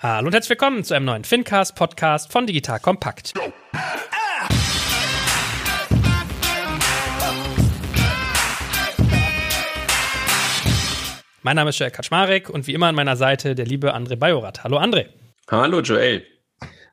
Hallo und herzlich willkommen zu einem neuen Fincast Podcast von Digital Kompakt. Mein Name ist Joel Kaczmarek und wie immer an meiner Seite der liebe André Bajorat. Hallo André. Hallo Joel.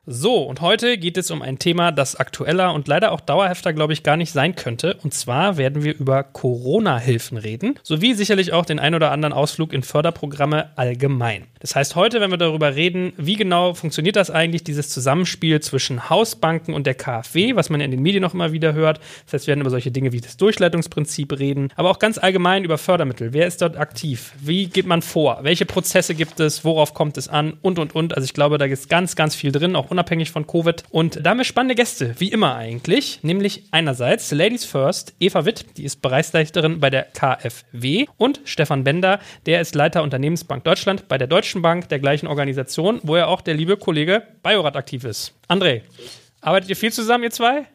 So, und heute geht es um ein Thema, das aktueller und leider auch dauerhafter, glaube ich, gar nicht sein könnte. Und zwar werden wir über Corona-Hilfen reden, sowie sicherlich auch den ein oder anderen Ausflug in Förderprogramme allgemein. Das heißt, heute werden wir darüber reden, wie genau funktioniert das eigentlich, dieses Zusammenspiel zwischen Hausbanken und der KfW, was man in den Medien noch immer wieder hört. Das heißt, wir werden über solche Dinge wie das Durchleitungsprinzip reden, aber auch ganz allgemein über Fördermittel. Wer ist dort aktiv? Wie geht man vor? Welche Prozesse gibt es? Worauf kommt es an? Und, und, und. Also ich glaube, da ist ganz, ganz viel drin, auch unabhängig von Covid. Und da haben wir spannende Gäste, wie immer eigentlich. Nämlich einerseits Ladies First, Eva Witt, die ist Bereichsleiterin bei der KfW und Stefan Bender, der ist Leiter Unternehmensbank Deutschland bei der Deutschen Bank, der gleichen Organisation, wo ja auch der liebe Kollege Bajorat aktiv ist. André, arbeitet ihr viel zusammen, ihr zwei?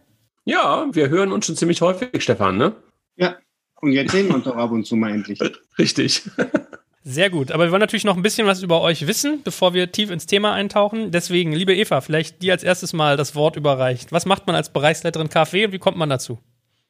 Ja, wir hören uns schon ziemlich häufig, Stefan, ne? Ja, und jetzt sehen wir uns doch ab und zu mal endlich. Richtig. Sehr gut, aber wir wollen natürlich noch ein bisschen was über euch wissen, bevor wir tief ins Thema eintauchen. Deswegen, liebe Eva, vielleicht dir als erstes mal das Wort überreicht. Was macht man als Bereichsleiterin KfW und wie kommt man dazu?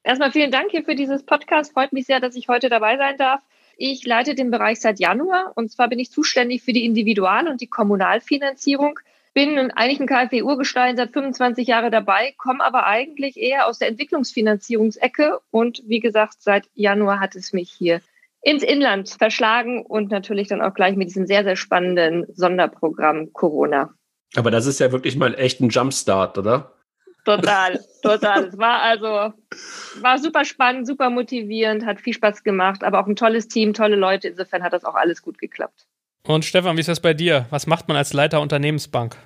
Erstmal vielen Dank hier für dieses Podcast. Freut mich sehr, dass ich heute dabei sein darf. Ich leite den Bereich seit Januar und zwar bin ich zuständig für die Individual- und die Kommunalfinanzierung. Bin eigentlich ein KfW-Urgestein seit 25 Jahren dabei, komme aber eigentlich eher aus der Entwicklungsfinanzierungsecke und wie gesagt, seit Januar hat es mich hier ins Inland verschlagen und natürlich dann auch gleich mit diesem sehr, sehr spannenden Sonderprogramm Corona. Aber das ist ja wirklich mal echt ein Jumpstart, oder? Total, total. Es war also, war super spannend, super motivierend, hat viel Spaß gemacht, aber auch ein tolles Team, tolle Leute. Insofern hat das auch alles gut geklappt. Und Stefan, wie ist das bei dir? Was macht man als Leiter Unternehmensbank?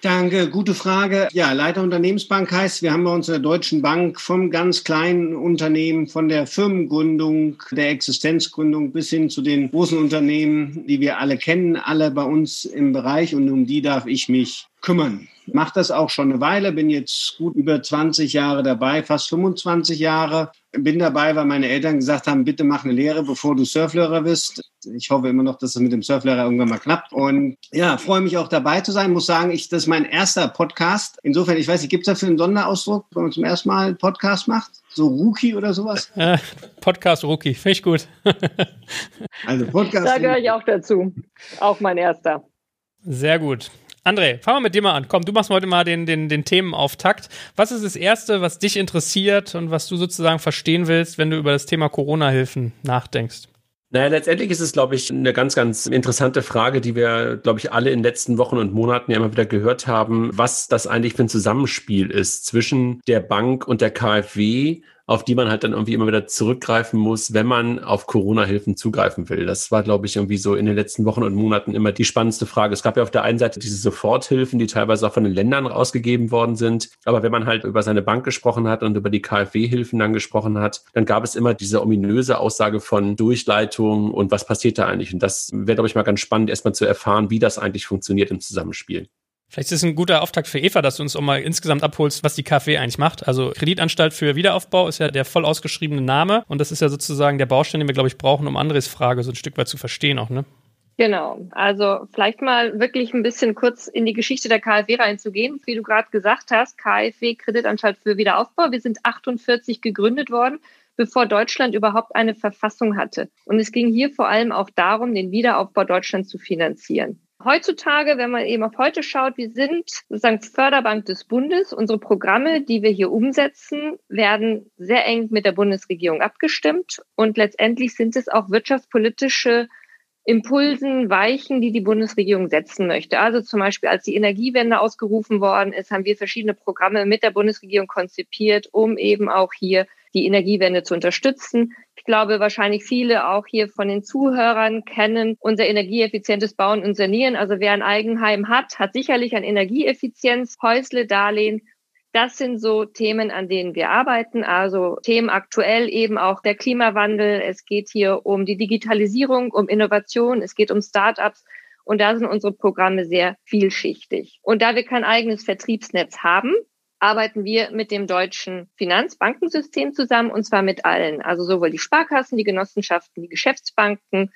Danke, gute Frage. Ja, Leiter Unternehmensbank heißt, wir haben bei uns in der Deutschen Bank vom ganz kleinen Unternehmen, von der Firmengründung, der Existenzgründung bis hin zu den großen Unternehmen, die wir alle kennen, alle bei uns im Bereich und um die darf ich mich kümmern. Mache das auch schon eine Weile, bin jetzt gut über 20 Jahre dabei, fast 25 Jahre. Bin dabei, weil meine Eltern gesagt haben, bitte mach eine Lehre, bevor du Surflehrer bist. Ich hoffe immer noch, dass es mit dem Surflehrer irgendwann mal klappt. Und ja, freue mich auch dabei zu sein. Muss sagen, ich, das ist mein erster Podcast. Insofern, ich weiß nicht, gibt es dafür einen Sonderausdruck, wenn man zum ersten Mal einen Podcast macht? So Rookie oder sowas? Äh, Podcast Rookie, finde ich gut. also Podcast. Da gehöre ich auch dazu. Auch mein erster. Sehr gut. André, fangen wir mit dir mal an. Komm, du machst heute mal den, den, den Themenauftakt. Was ist das Erste, was dich interessiert und was du sozusagen verstehen willst, wenn du über das Thema Corona-Hilfen nachdenkst? Naja, letztendlich ist es, glaube ich, eine ganz, ganz interessante Frage, die wir, glaube ich, alle in den letzten Wochen und Monaten ja immer wieder gehört haben, was das eigentlich für ein Zusammenspiel ist zwischen der Bank und der KfW auf die man halt dann irgendwie immer wieder zurückgreifen muss, wenn man auf Corona-Hilfen zugreifen will. Das war, glaube ich, irgendwie so in den letzten Wochen und Monaten immer die spannendste Frage. Es gab ja auf der einen Seite diese Soforthilfen, die teilweise auch von den Ländern rausgegeben worden sind. Aber wenn man halt über seine Bank gesprochen hat und über die KfW-Hilfen dann gesprochen hat, dann gab es immer diese ominöse Aussage von Durchleitung und was passiert da eigentlich. Und das wäre, glaube ich, mal ganz spannend, erstmal zu erfahren, wie das eigentlich funktioniert im Zusammenspiel. Vielleicht ist es ein guter Auftakt für Eva, dass du uns auch mal insgesamt abholst, was die KfW eigentlich macht. Also Kreditanstalt für Wiederaufbau ist ja der voll ausgeschriebene Name und das ist ja sozusagen der Baustein, den wir, glaube ich, brauchen, um Andres Frage so ein Stück weit zu verstehen auch, ne? Genau. Also vielleicht mal wirklich ein bisschen kurz in die Geschichte der KfW reinzugehen. Wie du gerade gesagt hast, KfW Kreditanstalt für Wiederaufbau. Wir sind 48 gegründet worden, bevor Deutschland überhaupt eine Verfassung hatte. Und es ging hier vor allem auch darum, den Wiederaufbau Deutschlands zu finanzieren. Heutzutage, wenn man eben auf heute schaut, wir sind sozusagen Förderbank des Bundes. Unsere Programme, die wir hier umsetzen, werden sehr eng mit der Bundesregierung abgestimmt. Und letztendlich sind es auch wirtschaftspolitische Impulsen, Weichen, die die Bundesregierung setzen möchte. Also zum Beispiel, als die Energiewende ausgerufen worden ist, haben wir verschiedene Programme mit der Bundesregierung konzipiert, um eben auch hier die Energiewende zu unterstützen. Ich glaube, wahrscheinlich viele auch hier von den Zuhörern kennen unser energieeffizientes Bauen und Sanieren. Also wer ein Eigenheim hat, hat sicherlich ein Energieeffizienz, Häusle, Darlehen. Das sind so Themen, an denen wir arbeiten. Also Themen aktuell eben auch der Klimawandel. Es geht hier um die Digitalisierung, um Innovation. Es geht um Startups. Und da sind unsere Programme sehr vielschichtig. Und da wir kein eigenes Vertriebsnetz haben, arbeiten wir mit dem deutschen Finanzbankensystem zusammen und zwar mit allen, also sowohl die Sparkassen, die Genossenschaften, die Geschäftsbanken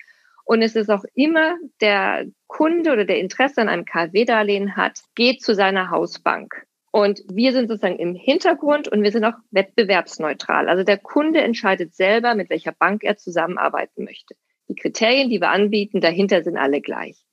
Und es ist auch immer der Kunde oder der Interesse an einem KfW-Darlehen hat, geht zu seiner Hausbank. Und wir sind sozusagen im Hintergrund und wir sind auch wettbewerbsneutral. Also der Kunde entscheidet selber, mit welcher Bank er zusammenarbeiten möchte. Die Kriterien, die wir anbieten, dahinter sind alle gleich.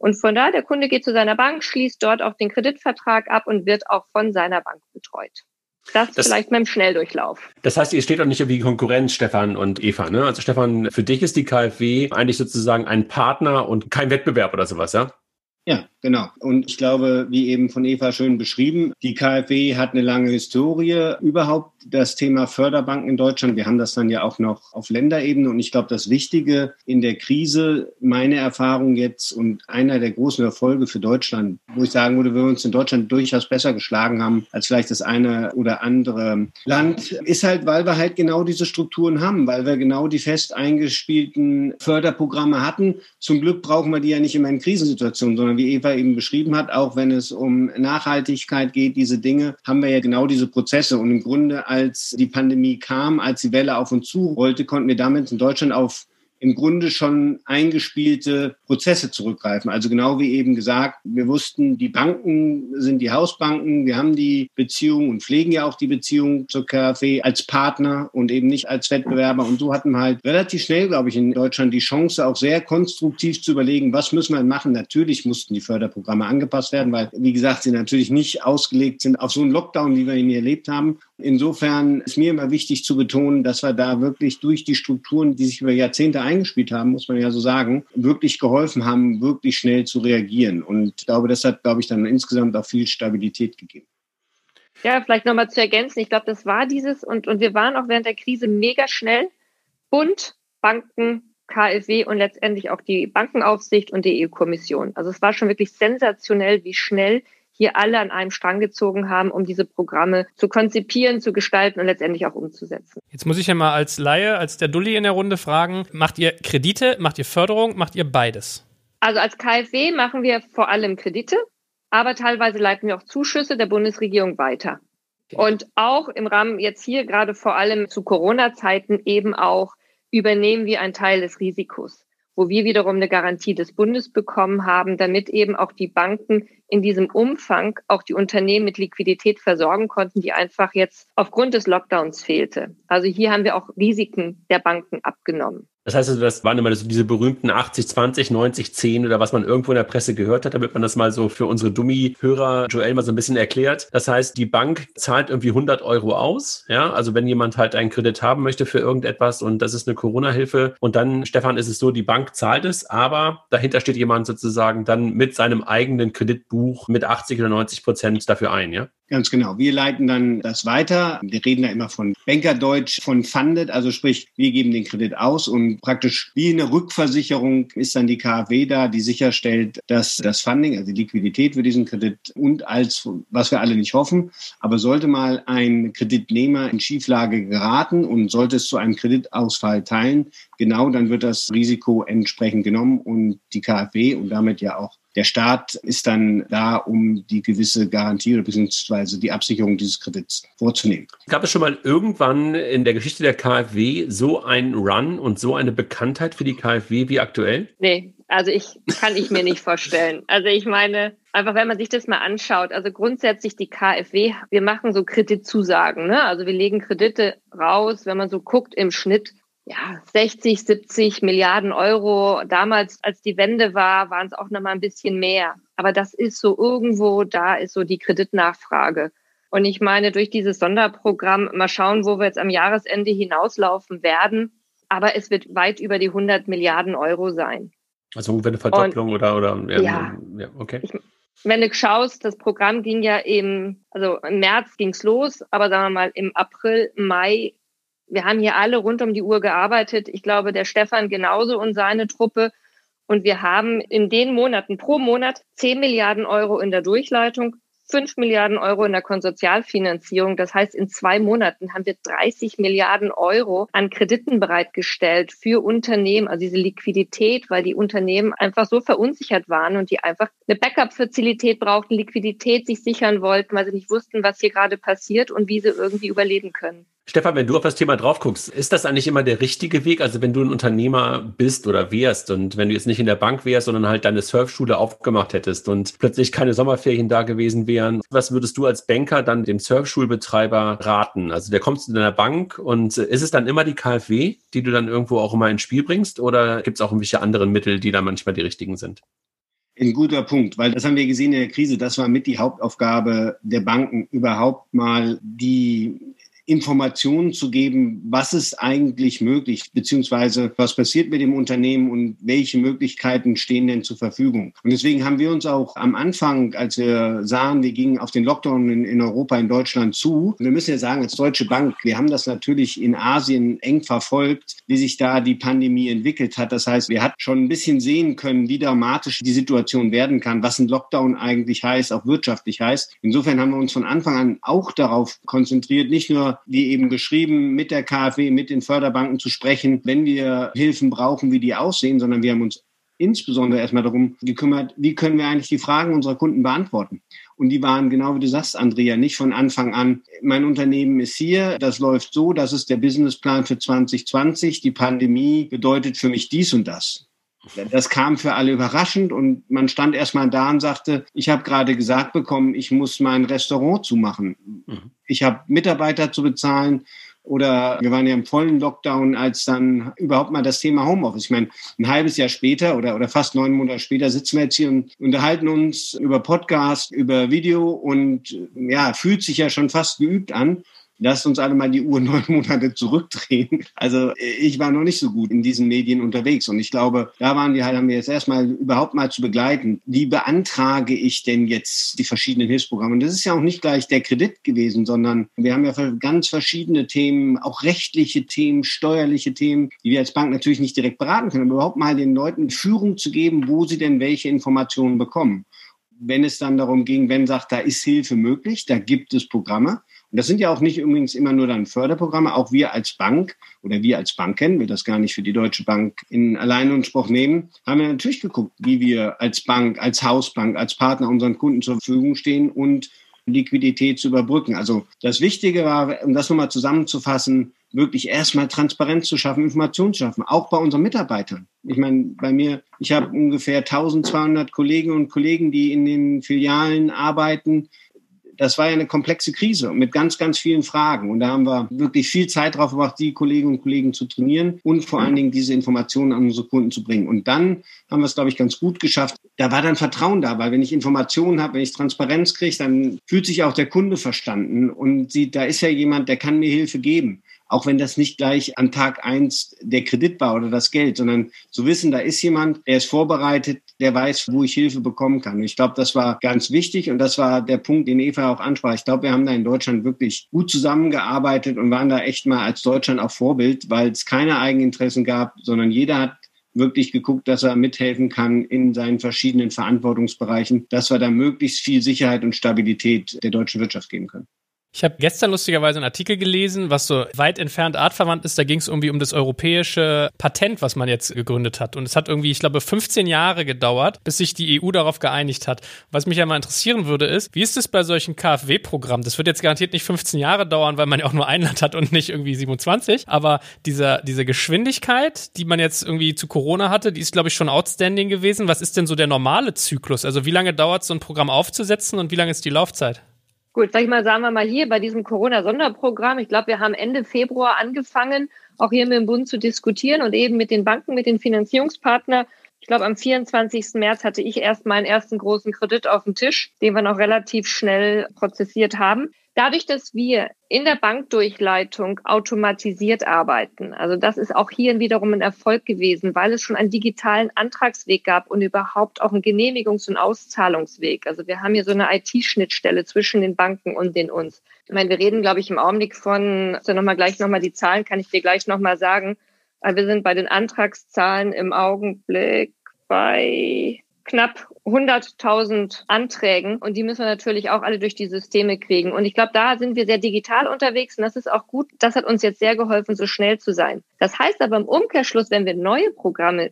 Und von da, der Kunde geht zu seiner Bank, schließt dort auch den Kreditvertrag ab und wird auch von seiner Bank betreut. Das, das vielleicht mit dem Schnelldurchlauf. Das heißt, ihr steht auch nicht wie Konkurrenz, Stefan und Eva. Ne? Also Stefan, für dich ist die KfW eigentlich sozusagen ein Partner und kein Wettbewerb oder sowas, ja? Ja, genau. Und ich glaube, wie eben von Eva schön beschrieben, die KfW hat eine lange Historie. Überhaupt das Thema Förderbanken in Deutschland. Wir haben das dann ja auch noch auf Länderebene. Und ich glaube, das Wichtige in der Krise, meine Erfahrung jetzt und einer der großen Erfolge für Deutschland, wo ich sagen würde, wir uns in Deutschland durchaus besser geschlagen haben als vielleicht das eine oder andere Land, ist halt, weil wir halt genau diese Strukturen haben, weil wir genau die fest eingespielten Förderprogramme hatten. Zum Glück brauchen wir die ja nicht immer in Krisensituationen, sondern wie Eva eben beschrieben hat, auch wenn es um Nachhaltigkeit geht, diese Dinge, haben wir ja genau diese Prozesse. Und im Grunde, als die Pandemie kam, als die Welle auf uns zu rollte, konnten wir damit in Deutschland auf im Grunde schon eingespielte Prozesse zurückgreifen. Also genau wie eben gesagt, wir wussten, die Banken sind die Hausbanken, wir haben die Beziehung und pflegen ja auch die Beziehung zur KfW als Partner und eben nicht als Wettbewerber. Und so hatten wir halt relativ schnell, glaube ich, in Deutschland die Chance, auch sehr konstruktiv zu überlegen, was müssen wir machen. Natürlich mussten die Förderprogramme angepasst werden, weil, wie gesagt, sie natürlich nicht ausgelegt sind auf so einen Lockdown, wie wir ihn erlebt haben. Insofern ist mir immer wichtig zu betonen, dass wir da wirklich durch die Strukturen, die sich über Jahrzehnte eingespielt haben, muss man ja so sagen, wirklich geholfen haben, wirklich schnell zu reagieren. Und ich glaube, das hat, glaube ich, dann insgesamt auch viel Stabilität gegeben. Ja, vielleicht nochmal zu ergänzen. Ich glaube, das war dieses und, und wir waren auch während der Krise mega schnell. Bund, Banken, KfW und letztendlich auch die Bankenaufsicht und die EU-Kommission. Also es war schon wirklich sensationell, wie schnell hier alle an einem Strang gezogen haben, um diese Programme zu konzipieren, zu gestalten und letztendlich auch umzusetzen. Jetzt muss ich ja mal als Laie, als der Dulli in der Runde fragen, macht ihr Kredite, macht ihr Förderung, macht ihr beides? Also als KfW machen wir vor allem Kredite, aber teilweise leiten wir auch Zuschüsse der Bundesregierung weiter. Und auch im Rahmen jetzt hier gerade vor allem zu Corona-Zeiten eben auch übernehmen wir einen Teil des Risikos wo wir wiederum eine Garantie des Bundes bekommen haben, damit eben auch die Banken in diesem Umfang auch die Unternehmen mit Liquidität versorgen konnten, die einfach jetzt aufgrund des Lockdowns fehlte. Also hier haben wir auch Risiken der Banken abgenommen. Das heißt also, das waren immer so diese berühmten 80, 20, 90, 10 oder was man irgendwo in der Presse gehört hat, damit man das mal so für unsere Dummy-Hörer Joel mal so ein bisschen erklärt. Das heißt, die Bank zahlt irgendwie 100 Euro aus. Ja, also wenn jemand halt einen Kredit haben möchte für irgendetwas und das ist eine Corona-Hilfe und dann, Stefan, ist es so, die Bank zahlt es, aber dahinter steht jemand sozusagen dann mit seinem eigenen Kreditbuch mit 80 oder 90 Prozent dafür ein, ja? Ganz genau. Wir leiten dann das weiter. Wir reden da immer von Bankerdeutsch, von Funded, also sprich, wir geben den Kredit aus und praktisch wie eine Rückversicherung ist dann die KfW da, die sicherstellt, dass das Funding, also die Liquidität für diesen Kredit und als, was wir alle nicht hoffen, aber sollte mal ein Kreditnehmer in Schieflage geraten und sollte es zu einem Kreditausfall teilen, genau dann wird das Risiko entsprechend genommen und die KfW und damit ja auch der Staat ist dann da, um die gewisse Garantie oder beziehungsweise die Absicherung dieses Kredits vorzunehmen. Gab es schon mal irgendwann in der Geschichte der KfW so einen Run und so eine Bekanntheit für die KfW wie aktuell? Nee, also ich kann ich mir nicht vorstellen. Also ich meine, einfach wenn man sich das mal anschaut, also grundsätzlich die KfW, wir machen so Kreditzusagen, ne? Also wir legen Kredite raus, wenn man so guckt im Schnitt ja, 60, 70 Milliarden Euro. Damals, als die Wende war, waren es auch noch mal ein bisschen mehr. Aber das ist so irgendwo, da ist so die Kreditnachfrage. Und ich meine, durch dieses Sonderprogramm, mal schauen, wo wir jetzt am Jahresende hinauslaufen werden. Aber es wird weit über die 100 Milliarden Euro sein. Also ungefähr eine Verdopplung Und, oder, oder ja, ja okay. Ich, wenn du schaust, das Programm ging ja im, also im März ging's los, aber sagen wir mal im April, Mai wir haben hier alle rund um die Uhr gearbeitet. Ich glaube, der Stefan genauso und seine Truppe. Und wir haben in den Monaten pro Monat 10 Milliarden Euro in der Durchleitung, 5 Milliarden Euro in der Konsortialfinanzierung. Das heißt, in zwei Monaten haben wir 30 Milliarden Euro an Krediten bereitgestellt für Unternehmen, also diese Liquidität, weil die Unternehmen einfach so verunsichert waren und die einfach eine Backup-Fazilität brauchten, Liquidität sich sichern wollten, weil sie nicht wussten, was hier gerade passiert und wie sie irgendwie überleben können. Stefan, wenn du auf das Thema drauf guckst, ist das eigentlich immer der richtige Weg? Also wenn du ein Unternehmer bist oder wärst und wenn du jetzt nicht in der Bank wärst, sondern halt deine Surfschule aufgemacht hättest und plötzlich keine Sommerferien da gewesen wären, was würdest du als Banker dann dem Surfschulbetreiber raten? Also der kommst zu deiner Bank und ist es dann immer die KfW, die du dann irgendwo auch immer ins Spiel bringst oder gibt es auch irgendwelche anderen Mittel, die da manchmal die richtigen sind? Ein guter Punkt, weil das haben wir gesehen in der Krise. Das war mit die Hauptaufgabe der Banken, überhaupt mal die Informationen zu geben, was ist eigentlich möglich, beziehungsweise was passiert mit dem Unternehmen und welche Möglichkeiten stehen denn zur Verfügung. Und deswegen haben wir uns auch am Anfang, als wir sahen, wir gingen auf den Lockdown in, in Europa, in Deutschland zu. Wir müssen ja sagen, als Deutsche Bank, wir haben das natürlich in Asien eng verfolgt, wie sich da die Pandemie entwickelt hat. Das heißt, wir hatten schon ein bisschen sehen können, wie dramatisch die Situation werden kann, was ein Lockdown eigentlich heißt, auch wirtschaftlich heißt. Insofern haben wir uns von Anfang an auch darauf konzentriert, nicht nur wie eben geschrieben, mit der KfW, mit den Förderbanken zu sprechen, wenn wir Hilfen brauchen, wie die aussehen, sondern wir haben uns insbesondere erstmal darum gekümmert, wie können wir eigentlich die Fragen unserer Kunden beantworten. Und die waren genau wie du sagst, Andrea, nicht von Anfang an, mein Unternehmen ist hier, das läuft so, das ist der Businessplan für 2020, die Pandemie bedeutet für mich dies und das. Das kam für alle überraschend und man stand erstmal da und sagte, ich habe gerade gesagt bekommen, ich muss mein Restaurant zumachen. Mhm. Ich habe Mitarbeiter zu bezahlen oder wir waren ja im vollen Lockdown, als dann überhaupt mal das Thema Homeoffice. Ich meine, ein halbes Jahr später oder, oder fast neun Monate später sitzen wir jetzt hier und unterhalten uns über Podcast, über Video und ja, fühlt sich ja schon fast geübt an lasst uns alle mal die Uhr neun Monate zurückdrehen. Also ich war noch nicht so gut in diesen Medien unterwegs und ich glaube, da waren wir halt, haben wir jetzt erstmal überhaupt mal zu begleiten. Wie beantrage ich denn jetzt die verschiedenen Hilfsprogramme? Und das ist ja auch nicht gleich der Kredit gewesen, sondern wir haben ja ganz verschiedene Themen, auch rechtliche Themen, steuerliche Themen, die wir als Bank natürlich nicht direkt beraten können, aber überhaupt mal den Leuten Führung zu geben, wo sie denn welche Informationen bekommen wenn es dann darum ging, wenn sagt, da ist Hilfe möglich, da gibt es Programme, und das sind ja auch nicht übrigens immer nur dann Förderprogramme. Auch wir als Bank oder wir als Banken, will das gar nicht für die Deutsche Bank in Alleinanspruch nehmen, haben wir natürlich geguckt, wie wir als Bank, als Hausbank, als Partner unseren Kunden zur Verfügung stehen und Liquidität zu überbrücken. Also das Wichtige war, um das nochmal zusammenzufassen, wirklich erstmal Transparenz zu schaffen, Informationen zu schaffen, auch bei unseren Mitarbeitern. Ich meine, bei mir, ich habe ungefähr 1200 Kolleginnen und Kollegen, die in den Filialen arbeiten das war ja eine komplexe Krise mit ganz, ganz vielen Fragen. Und da haben wir wirklich viel Zeit drauf gebracht, die Kolleginnen und Kollegen zu trainieren und vor allen Dingen diese Informationen an unsere Kunden zu bringen. Und dann haben wir es, glaube ich, ganz gut geschafft. Da war dann Vertrauen da, weil wenn ich Informationen habe, wenn ich Transparenz kriege, dann fühlt sich auch der Kunde verstanden und sieht, da ist ja jemand, der kann mir Hilfe geben auch wenn das nicht gleich an Tag eins der Kredit war oder das Geld, sondern zu wissen, da ist jemand, der ist vorbereitet, der weiß, wo ich Hilfe bekommen kann. Und ich glaube, das war ganz wichtig und das war der Punkt, den Eva auch ansprach. Ich glaube, wir haben da in Deutschland wirklich gut zusammengearbeitet und waren da echt mal als Deutschland auch Vorbild, weil es keine Eigeninteressen gab, sondern jeder hat wirklich geguckt, dass er mithelfen kann in seinen verschiedenen Verantwortungsbereichen, dass wir da möglichst viel Sicherheit und Stabilität der deutschen Wirtschaft geben können. Ich habe gestern lustigerweise einen Artikel gelesen, was so weit entfernt artverwandt ist. Da ging es irgendwie um das europäische Patent, was man jetzt gegründet hat. Und es hat irgendwie, ich glaube, 15 Jahre gedauert, bis sich die EU darauf geeinigt hat. Was mich ja mal interessieren würde, ist, wie ist es bei solchen KfW-Programmen? Das wird jetzt garantiert nicht 15 Jahre dauern, weil man ja auch nur ein Land hat und nicht irgendwie 27. Aber dieser, diese Geschwindigkeit, die man jetzt irgendwie zu Corona hatte, die ist, glaube ich, schon outstanding gewesen. Was ist denn so der normale Zyklus? Also wie lange dauert so ein Programm aufzusetzen und wie lange ist die Laufzeit? Gut, sag ich mal, sagen wir mal hier bei diesem Corona-Sonderprogramm. Ich glaube, wir haben Ende Februar angefangen, auch hier mit dem Bund zu diskutieren und eben mit den Banken, mit den Finanzierungspartnern. Glaube, am 24. März hatte ich erst meinen ersten großen Kredit auf dem Tisch, den wir noch relativ schnell prozessiert haben. Dadurch, dass wir in der Bankdurchleitung automatisiert arbeiten, also das ist auch hier wiederum ein Erfolg gewesen, weil es schon einen digitalen Antragsweg gab und überhaupt auch einen Genehmigungs- und Auszahlungsweg. Also wir haben hier so eine IT-Schnittstelle zwischen den Banken und den uns. Ich meine, wir reden, glaube ich, im Augenblick von, also nochmal gleich nochmal die Zahlen, kann ich dir gleich nochmal sagen. Wir sind bei den Antragszahlen im Augenblick bei knapp 100.000 Anträgen und die müssen wir natürlich auch alle durch die Systeme kriegen. Und ich glaube, da sind wir sehr digital unterwegs und das ist auch gut. Das hat uns jetzt sehr geholfen, so schnell zu sein. Das heißt aber im Umkehrschluss, wenn wir neue Programme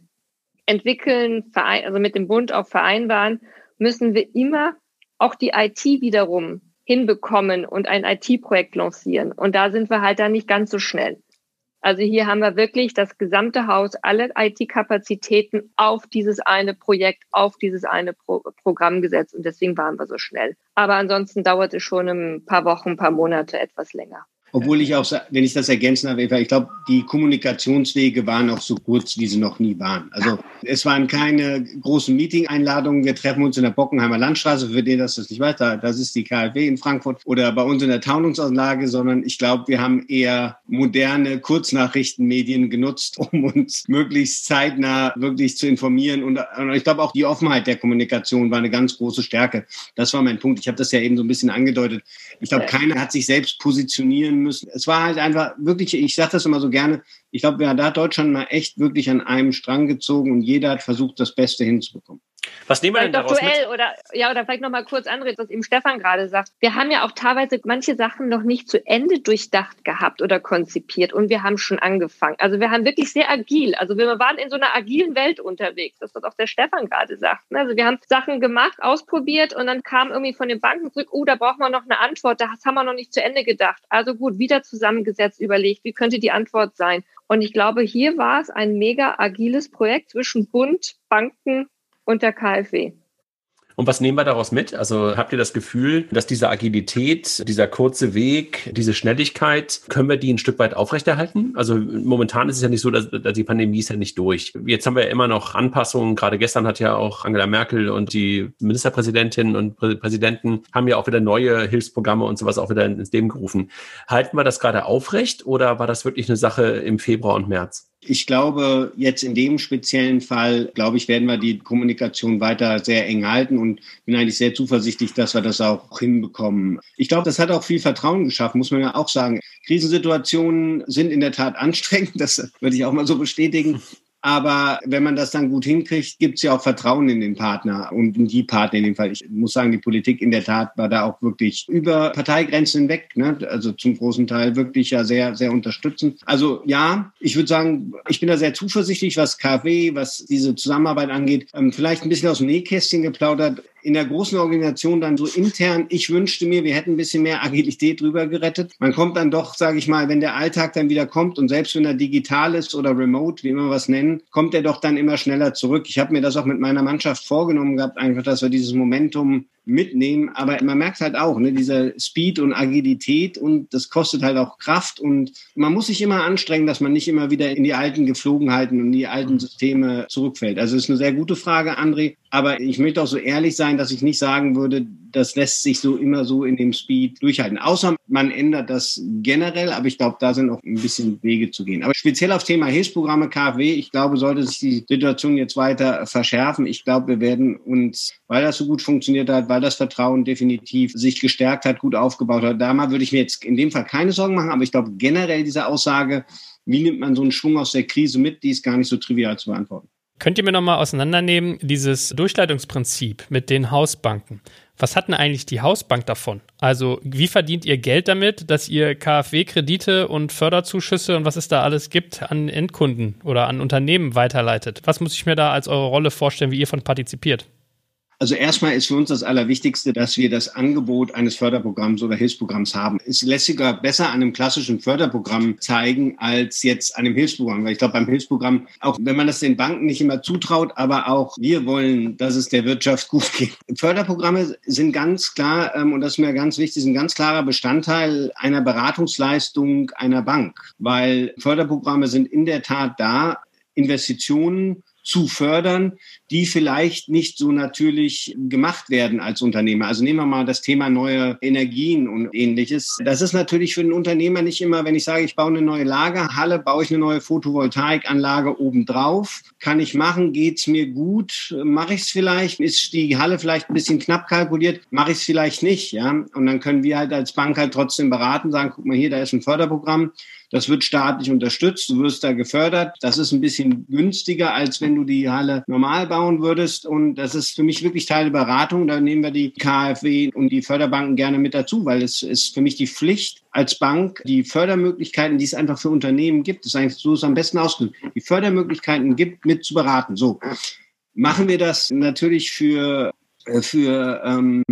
entwickeln, also mit dem Bund auch vereinbaren, müssen wir immer auch die IT wiederum hinbekommen und ein IT-Projekt lancieren. Und da sind wir halt dann nicht ganz so schnell. Also hier haben wir wirklich das gesamte Haus, alle IT-Kapazitäten auf dieses eine Projekt, auf dieses eine Pro Programm gesetzt. Und deswegen waren wir so schnell. Aber ansonsten dauert es schon ein paar Wochen, ein paar Monate etwas länger. Obwohl ich auch, wenn ich das ergänzen darf, ich glaube, die Kommunikationswege waren auch so kurz, wie sie noch nie waren. Also es waren keine großen Meeting-Einladungen. Wir treffen uns in der Bockenheimer Landstraße, für den das das nicht weiß, das ist die KfW in Frankfurt oder bei uns in der Taunungsanlage, sondern ich glaube, wir haben eher moderne Kurznachrichtenmedien genutzt, um uns möglichst zeitnah wirklich zu informieren. Und, und ich glaube auch die Offenheit der Kommunikation war eine ganz große Stärke. Das war mein Punkt. Ich habe das ja eben so ein bisschen angedeutet. Ich glaube, keiner hat sich selbst positionieren müssen. Es war halt einfach wirklich, ich sage das immer so gerne, ich glaube, da hat Deutschland mal echt wirklich an einem Strang gezogen und jeder hat versucht, das Beste hinzubekommen. Was nehmen wir denn daraus Duell mit? Oder, ja, oder vielleicht nochmal kurz André, was eben Stefan gerade sagt. Wir haben ja auch teilweise manche Sachen noch nicht zu Ende durchdacht gehabt oder konzipiert und wir haben schon angefangen. Also wir haben wirklich sehr agil. Also wir waren in so einer agilen Welt unterwegs. Das, was auch der Stefan gerade sagt. Ne? Also wir haben Sachen gemacht, ausprobiert und dann kam irgendwie von den Banken zurück, oh, da brauchen wir noch eine Antwort. Das haben wir noch nicht zu Ende gedacht. Also gut, wieder zusammengesetzt, überlegt, wie könnte die Antwort sein? Und ich glaube, hier war es ein mega agiles Projekt zwischen Bund, Banken und der KfW. Und was nehmen wir daraus mit? Also habt ihr das Gefühl, dass diese Agilität, dieser kurze Weg, diese Schnelligkeit, können wir die ein Stück weit aufrechterhalten? Also momentan ist es ja nicht so, dass, dass die Pandemie ist ja nicht durch. Jetzt haben wir ja immer noch Anpassungen. Gerade gestern hat ja auch Angela Merkel und die Ministerpräsidentinnen und Präsidenten haben ja auch wieder neue Hilfsprogramme und sowas auch wieder ins Leben gerufen. Halten wir das gerade aufrecht oder war das wirklich eine Sache im Februar und März? Ich glaube, jetzt in dem speziellen Fall, glaube ich, werden wir die Kommunikation weiter sehr eng halten und bin eigentlich sehr zuversichtlich, dass wir das auch hinbekommen. Ich glaube, das hat auch viel Vertrauen geschaffen, muss man ja auch sagen. Krisensituationen sind in der Tat anstrengend, das würde ich auch mal so bestätigen. Aber wenn man das dann gut hinkriegt, gibt es ja auch Vertrauen in den Partner und in die Partner in dem Fall. Ich muss sagen, die Politik in der Tat war da auch wirklich über Parteigrenzen hinweg, ne? also zum großen Teil wirklich ja sehr, sehr unterstützend. Also ja, ich würde sagen, ich bin da sehr zuversichtlich, was KfW, was diese Zusammenarbeit angeht. Ähm, vielleicht ein bisschen aus dem Nähkästchen geplaudert in der großen Organisation dann so intern, ich wünschte mir, wir hätten ein bisschen mehr Agilität drüber gerettet. Man kommt dann doch, sage ich mal, wenn der Alltag dann wieder kommt und selbst wenn er digital ist oder remote, wie immer was nennen, kommt er doch dann immer schneller zurück. Ich habe mir das auch mit meiner Mannschaft vorgenommen gehabt, einfach, dass wir dieses Momentum mitnehmen. Aber man merkt halt auch, ne, dieser Speed und Agilität und das kostet halt auch Kraft und man muss sich immer anstrengen, dass man nicht immer wieder in die alten Geflogenheiten und die alten mhm. Systeme zurückfällt. Also es ist eine sehr gute Frage, André. Aber ich möchte auch so ehrlich sein, dass ich nicht sagen würde, das lässt sich so immer so in dem Speed durchhalten. Außer man ändert das generell, aber ich glaube, da sind auch ein bisschen Wege zu gehen. Aber speziell auf Thema Hilfsprogramme KfW, ich glaube, sollte sich die Situation jetzt weiter verschärfen. Ich glaube, wir werden uns, weil das so gut funktioniert hat, weil weil das Vertrauen definitiv sich gestärkt hat, gut aufgebaut hat. Da würde ich mir jetzt in dem Fall keine Sorgen machen, aber ich glaube generell diese Aussage, wie nimmt man so einen Schwung aus der Krise mit, die ist gar nicht so trivial zu beantworten. Könnt ihr mir nochmal auseinandernehmen, dieses Durchleitungsprinzip mit den Hausbanken? Was hat denn eigentlich die Hausbank davon? Also, wie verdient ihr Geld damit, dass ihr KfW-Kredite und Förderzuschüsse und was es da alles gibt an Endkunden oder an Unternehmen weiterleitet? Was muss ich mir da als eure Rolle vorstellen, wie ihr von partizipiert? Also erstmal ist für uns das Allerwichtigste, dass wir das Angebot eines Förderprogramms oder Hilfsprogramms haben. Es lässt sich sogar besser an einem klassischen Förderprogramm zeigen als jetzt an einem Hilfsprogramm. Weil ich glaube, beim Hilfsprogramm, auch wenn man das den Banken nicht immer zutraut, aber auch wir wollen, dass es der Wirtschaft gut geht. Förderprogramme sind ganz klar, ähm, und das ist mir ganz wichtig, sind ganz klarer Bestandteil einer Beratungsleistung einer Bank. Weil Förderprogramme sind in der Tat da, Investitionen zu fördern, die vielleicht nicht so natürlich gemacht werden als Unternehmer. Also nehmen wir mal das Thema neue Energien und ähnliches. Das ist natürlich für den Unternehmer nicht immer, wenn ich sage, ich baue eine neue Lagerhalle, baue ich eine neue Photovoltaikanlage obendrauf. Kann ich machen? Geht's mir gut? Mache ich es vielleicht? Ist die Halle vielleicht ein bisschen knapp kalkuliert? Mache ich es vielleicht nicht? Ja, und dann können wir halt als Bank halt trotzdem beraten, sagen, guck mal hier, da ist ein Förderprogramm das wird staatlich unterstützt, du wirst da gefördert. Das ist ein bisschen günstiger, als wenn du die Halle normal bauen würdest. Und das ist für mich wirklich Teil der Beratung. Da nehmen wir die KfW und die Förderbanken gerne mit dazu, weil es ist für mich die Pflicht als Bank, die Fördermöglichkeiten, die es einfach für Unternehmen gibt, das ist eigentlich so ist am besten ausgedrückt, die Fördermöglichkeiten gibt, mit zu beraten. So. Machen wir das natürlich für für ähm,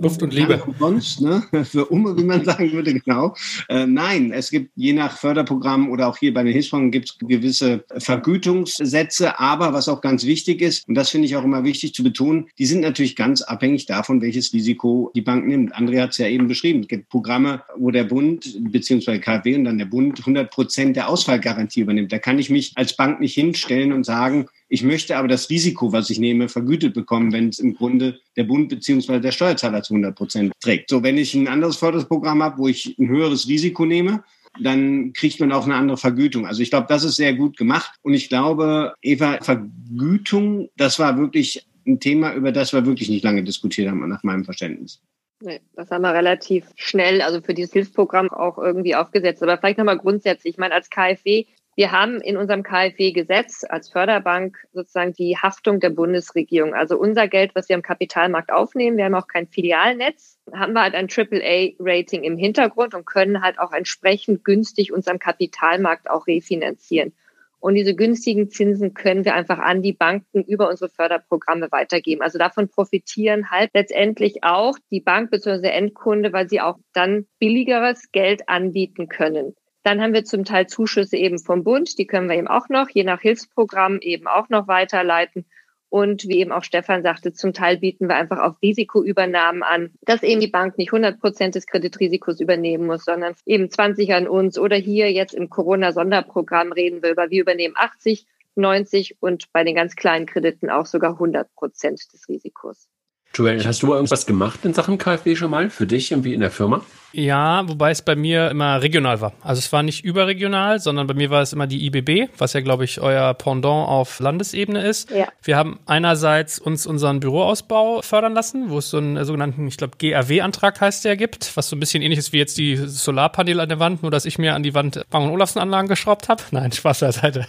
Luft und Liebe. Sonst, ne? Für Umme, wie man sagen würde, genau. Äh, nein, es gibt je nach Förderprogramm oder auch hier bei den Hilfsfonds gibt es gewisse Vergütungssätze, aber was auch ganz wichtig ist, und das finde ich auch immer wichtig zu betonen, die sind natürlich ganz abhängig davon, welches Risiko die Bank nimmt. André hat es ja eben beschrieben. Es gibt Programme, wo der Bund beziehungsweise KfW und dann der Bund 100 Prozent der Ausfallgarantie übernimmt. Da kann ich mich als Bank nicht hinstellen und sagen, ich möchte aber das Risiko, was ich nehme, vergütet bekommen, wenn es im Grunde der Bund beziehungsweise der Steuerzahler zu 100 Prozent trägt. So, wenn ich ein anderes Förderprogramm habe, wo ich ein höheres Risiko nehme, dann kriegt man auch eine andere Vergütung. Also ich glaube, das ist sehr gut gemacht. Und ich glaube, Eva, Vergütung, das war wirklich ein Thema, über das wir wirklich nicht lange diskutiert haben, nach meinem Verständnis. Nee, das haben wir relativ schnell, also für dieses Hilfsprogramm auch irgendwie aufgesetzt. Aber vielleicht nochmal grundsätzlich, ich meine, als KfW wir haben in unserem KfW-Gesetz als Förderbank sozusagen die Haftung der Bundesregierung. Also unser Geld, was wir am Kapitalmarkt aufnehmen, wir haben auch kein Filialnetz, haben wir halt ein AAA-Rating im Hintergrund und können halt auch entsprechend günstig unseren Kapitalmarkt auch refinanzieren. Und diese günstigen Zinsen können wir einfach an die Banken über unsere Förderprogramme weitergeben. Also davon profitieren halt letztendlich auch die Bank bzw. Endkunde, weil sie auch dann billigeres Geld anbieten können. Dann haben wir zum Teil Zuschüsse eben vom Bund, die können wir eben auch noch, je nach Hilfsprogramm eben auch noch weiterleiten. Und wie eben auch Stefan sagte, zum Teil bieten wir einfach auch Risikoübernahmen an, dass eben die Bank nicht 100 Prozent des Kreditrisikos übernehmen muss, sondern eben 20 an uns. Oder hier jetzt im Corona-Sonderprogramm reden wir über, wir übernehmen 80, 90 und bei den ganz kleinen Krediten auch sogar 100 Prozent des Risikos. Joel, hast du irgendwas gemacht in Sachen KfW schon mal für dich irgendwie in der Firma? Ja, wobei es bei mir immer regional war. Also es war nicht überregional, sondern bei mir war es immer die IBB, was ja, glaube ich, euer Pendant auf Landesebene ist. Ja. Wir haben einerseits uns unseren Büroausbau fördern lassen, wo es so einen sogenannten, ich glaube, GRW-Antrag heißt der gibt, was so ein bisschen ähnlich ist wie jetzt die Solarpaneele an der Wand, nur dass ich mir an die Wand Bang- und Olufsen-Anlagen geschraubt habe. Nein, Spaß beiseite.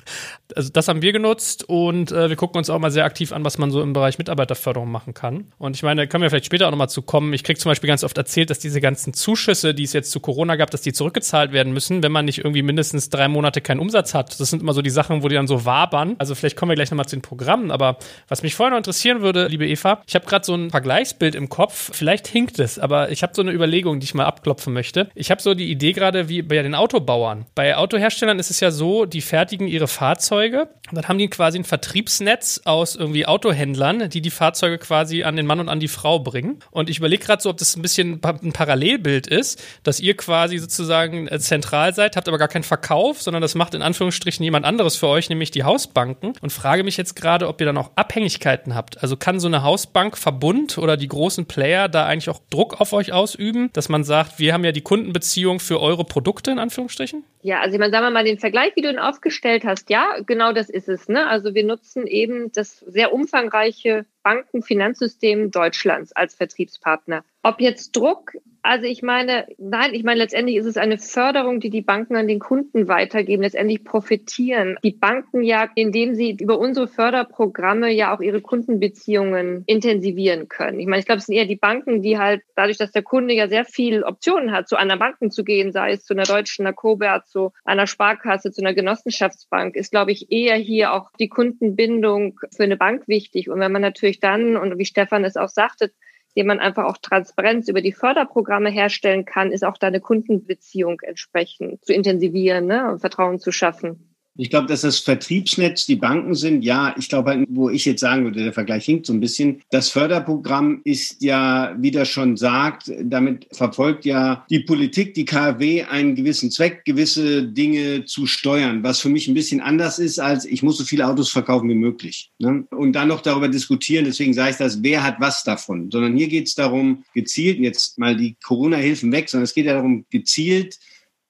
Also das haben wir genutzt und äh, wir gucken uns auch mal sehr aktiv an, was man so im Bereich Mitarbeiterförderung machen kann. Und ich meine, da können wir vielleicht später auch nochmal zu kommen. Ich kriege zum Beispiel ganz oft erzählt, dass diese ganzen Zuschüsse Zuschüsse, die es jetzt zu Corona gab, dass die zurückgezahlt werden müssen, wenn man nicht irgendwie mindestens drei Monate keinen Umsatz hat. Das sind immer so die Sachen, wo die dann so wabern. Also vielleicht kommen wir gleich nochmal zu den Programmen, aber was mich vorher noch interessieren würde, liebe Eva, ich habe gerade so ein Vergleichsbild im Kopf. Vielleicht hinkt es, aber ich habe so eine Überlegung, die ich mal abklopfen möchte. Ich habe so die Idee gerade wie bei den Autobauern. Bei Autoherstellern ist es ja so, die fertigen ihre Fahrzeuge und dann haben die quasi ein Vertriebsnetz aus irgendwie Autohändlern, die die Fahrzeuge quasi an den Mann und an die Frau bringen. Und ich überlege gerade so, ob das ein bisschen ein Parallelbild ist ist, dass ihr quasi sozusagen äh, zentral seid, habt aber gar keinen Verkauf, sondern das macht in Anführungsstrichen jemand anderes für euch, nämlich die Hausbanken. Und frage mich jetzt gerade, ob ihr dann auch Abhängigkeiten habt. Also kann so eine Hausbankverbund oder die großen Player da eigentlich auch Druck auf euch ausüben, dass man sagt, wir haben ja die Kundenbeziehung für eure Produkte in Anführungsstrichen? Ja, also ich meine, sagen wir mal den Vergleich, wie du ihn aufgestellt hast, ja, genau das ist es. Ne? Also wir nutzen eben das sehr umfangreiche Bankenfinanzsystem Deutschlands als Vertriebspartner. Ob jetzt Druck also ich meine, nein, ich meine, letztendlich ist es eine Förderung, die die Banken an den Kunden weitergeben. Letztendlich profitieren die Banken ja, indem sie über unsere Förderprogramme ja auch ihre Kundenbeziehungen intensivieren können. Ich meine, ich glaube, es sind eher die Banken, die halt dadurch, dass der Kunde ja sehr viel Optionen hat, zu anderen Banken zu gehen, sei es zu einer deutschen, einer Cobert, zu einer Sparkasse, zu einer Genossenschaftsbank, ist, glaube ich, eher hier auch die Kundenbindung für eine Bank wichtig. Und wenn man natürlich dann, und wie Stefan es auch sagte, indem man einfach auch Transparenz über die Förderprogramme herstellen kann, ist auch da eine Kundenbeziehung entsprechend zu intensivieren ne, und Vertrauen zu schaffen. Ich glaube, dass das Vertriebsnetz die Banken sind. Ja, ich glaube, halt, wo ich jetzt sagen würde, der Vergleich hinkt so ein bisschen. Das Förderprogramm ist ja, wie das schon sagt, damit verfolgt ja die Politik, die KfW einen gewissen Zweck, gewisse Dinge zu steuern, was für mich ein bisschen anders ist, als ich muss so viele Autos verkaufen wie möglich. Ne? Und dann noch darüber diskutieren, deswegen sage ich das, wer hat was davon, sondern hier geht es darum, gezielt, jetzt mal die Corona-Hilfen weg, sondern es geht ja darum, gezielt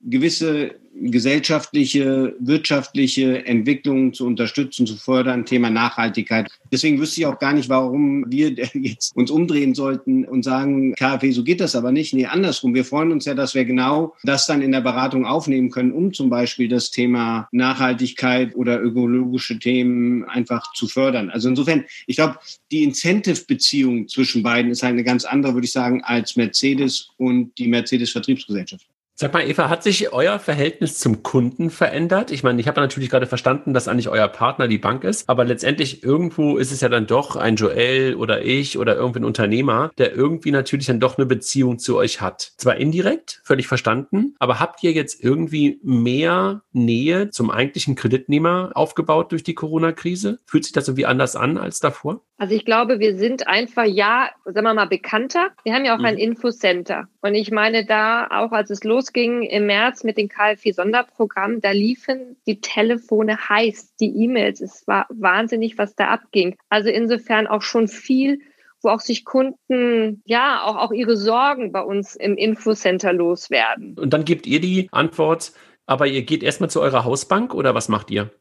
gewisse gesellschaftliche, wirtschaftliche Entwicklungen zu unterstützen, zu fördern, Thema Nachhaltigkeit. Deswegen wüsste ich auch gar nicht, warum wir jetzt uns umdrehen sollten und sagen, KfW, so geht das aber nicht. Nee, andersrum. Wir freuen uns ja, dass wir genau das dann in der Beratung aufnehmen können, um zum Beispiel das Thema Nachhaltigkeit oder ökologische Themen einfach zu fördern. Also insofern, ich glaube, die Incentive-Beziehung zwischen beiden ist halt eine ganz andere, würde ich sagen, als Mercedes und die Mercedes-Vertriebsgesellschaft. Sag mal, Eva, hat sich euer Verhältnis zum Kunden verändert? Ich meine, ich habe natürlich gerade verstanden, dass eigentlich euer Partner die Bank ist, aber letztendlich irgendwo ist es ja dann doch ein Joel oder ich oder irgendwie ein Unternehmer, der irgendwie natürlich dann doch eine Beziehung zu euch hat. Zwar indirekt, völlig verstanden, aber habt ihr jetzt irgendwie mehr Nähe zum eigentlichen Kreditnehmer aufgebaut durch die Corona-Krise? Fühlt sich das irgendwie anders an als davor? Also ich glaube, wir sind einfach, ja, sagen wir mal, bekannter. Wir haben ja auch mhm. ein Infocenter. Und ich meine, da auch als es losging im März mit dem KfW-Sonderprogramm, da liefen die Telefone heiß, die E-Mails. Es war wahnsinnig, was da abging. Also insofern auch schon viel wo auch sich Kunden, ja, auch, auch ihre Sorgen bei uns im Infocenter loswerden. Und dann gebt ihr die Antwort, aber ihr geht erstmal zu eurer Hausbank oder was macht ihr?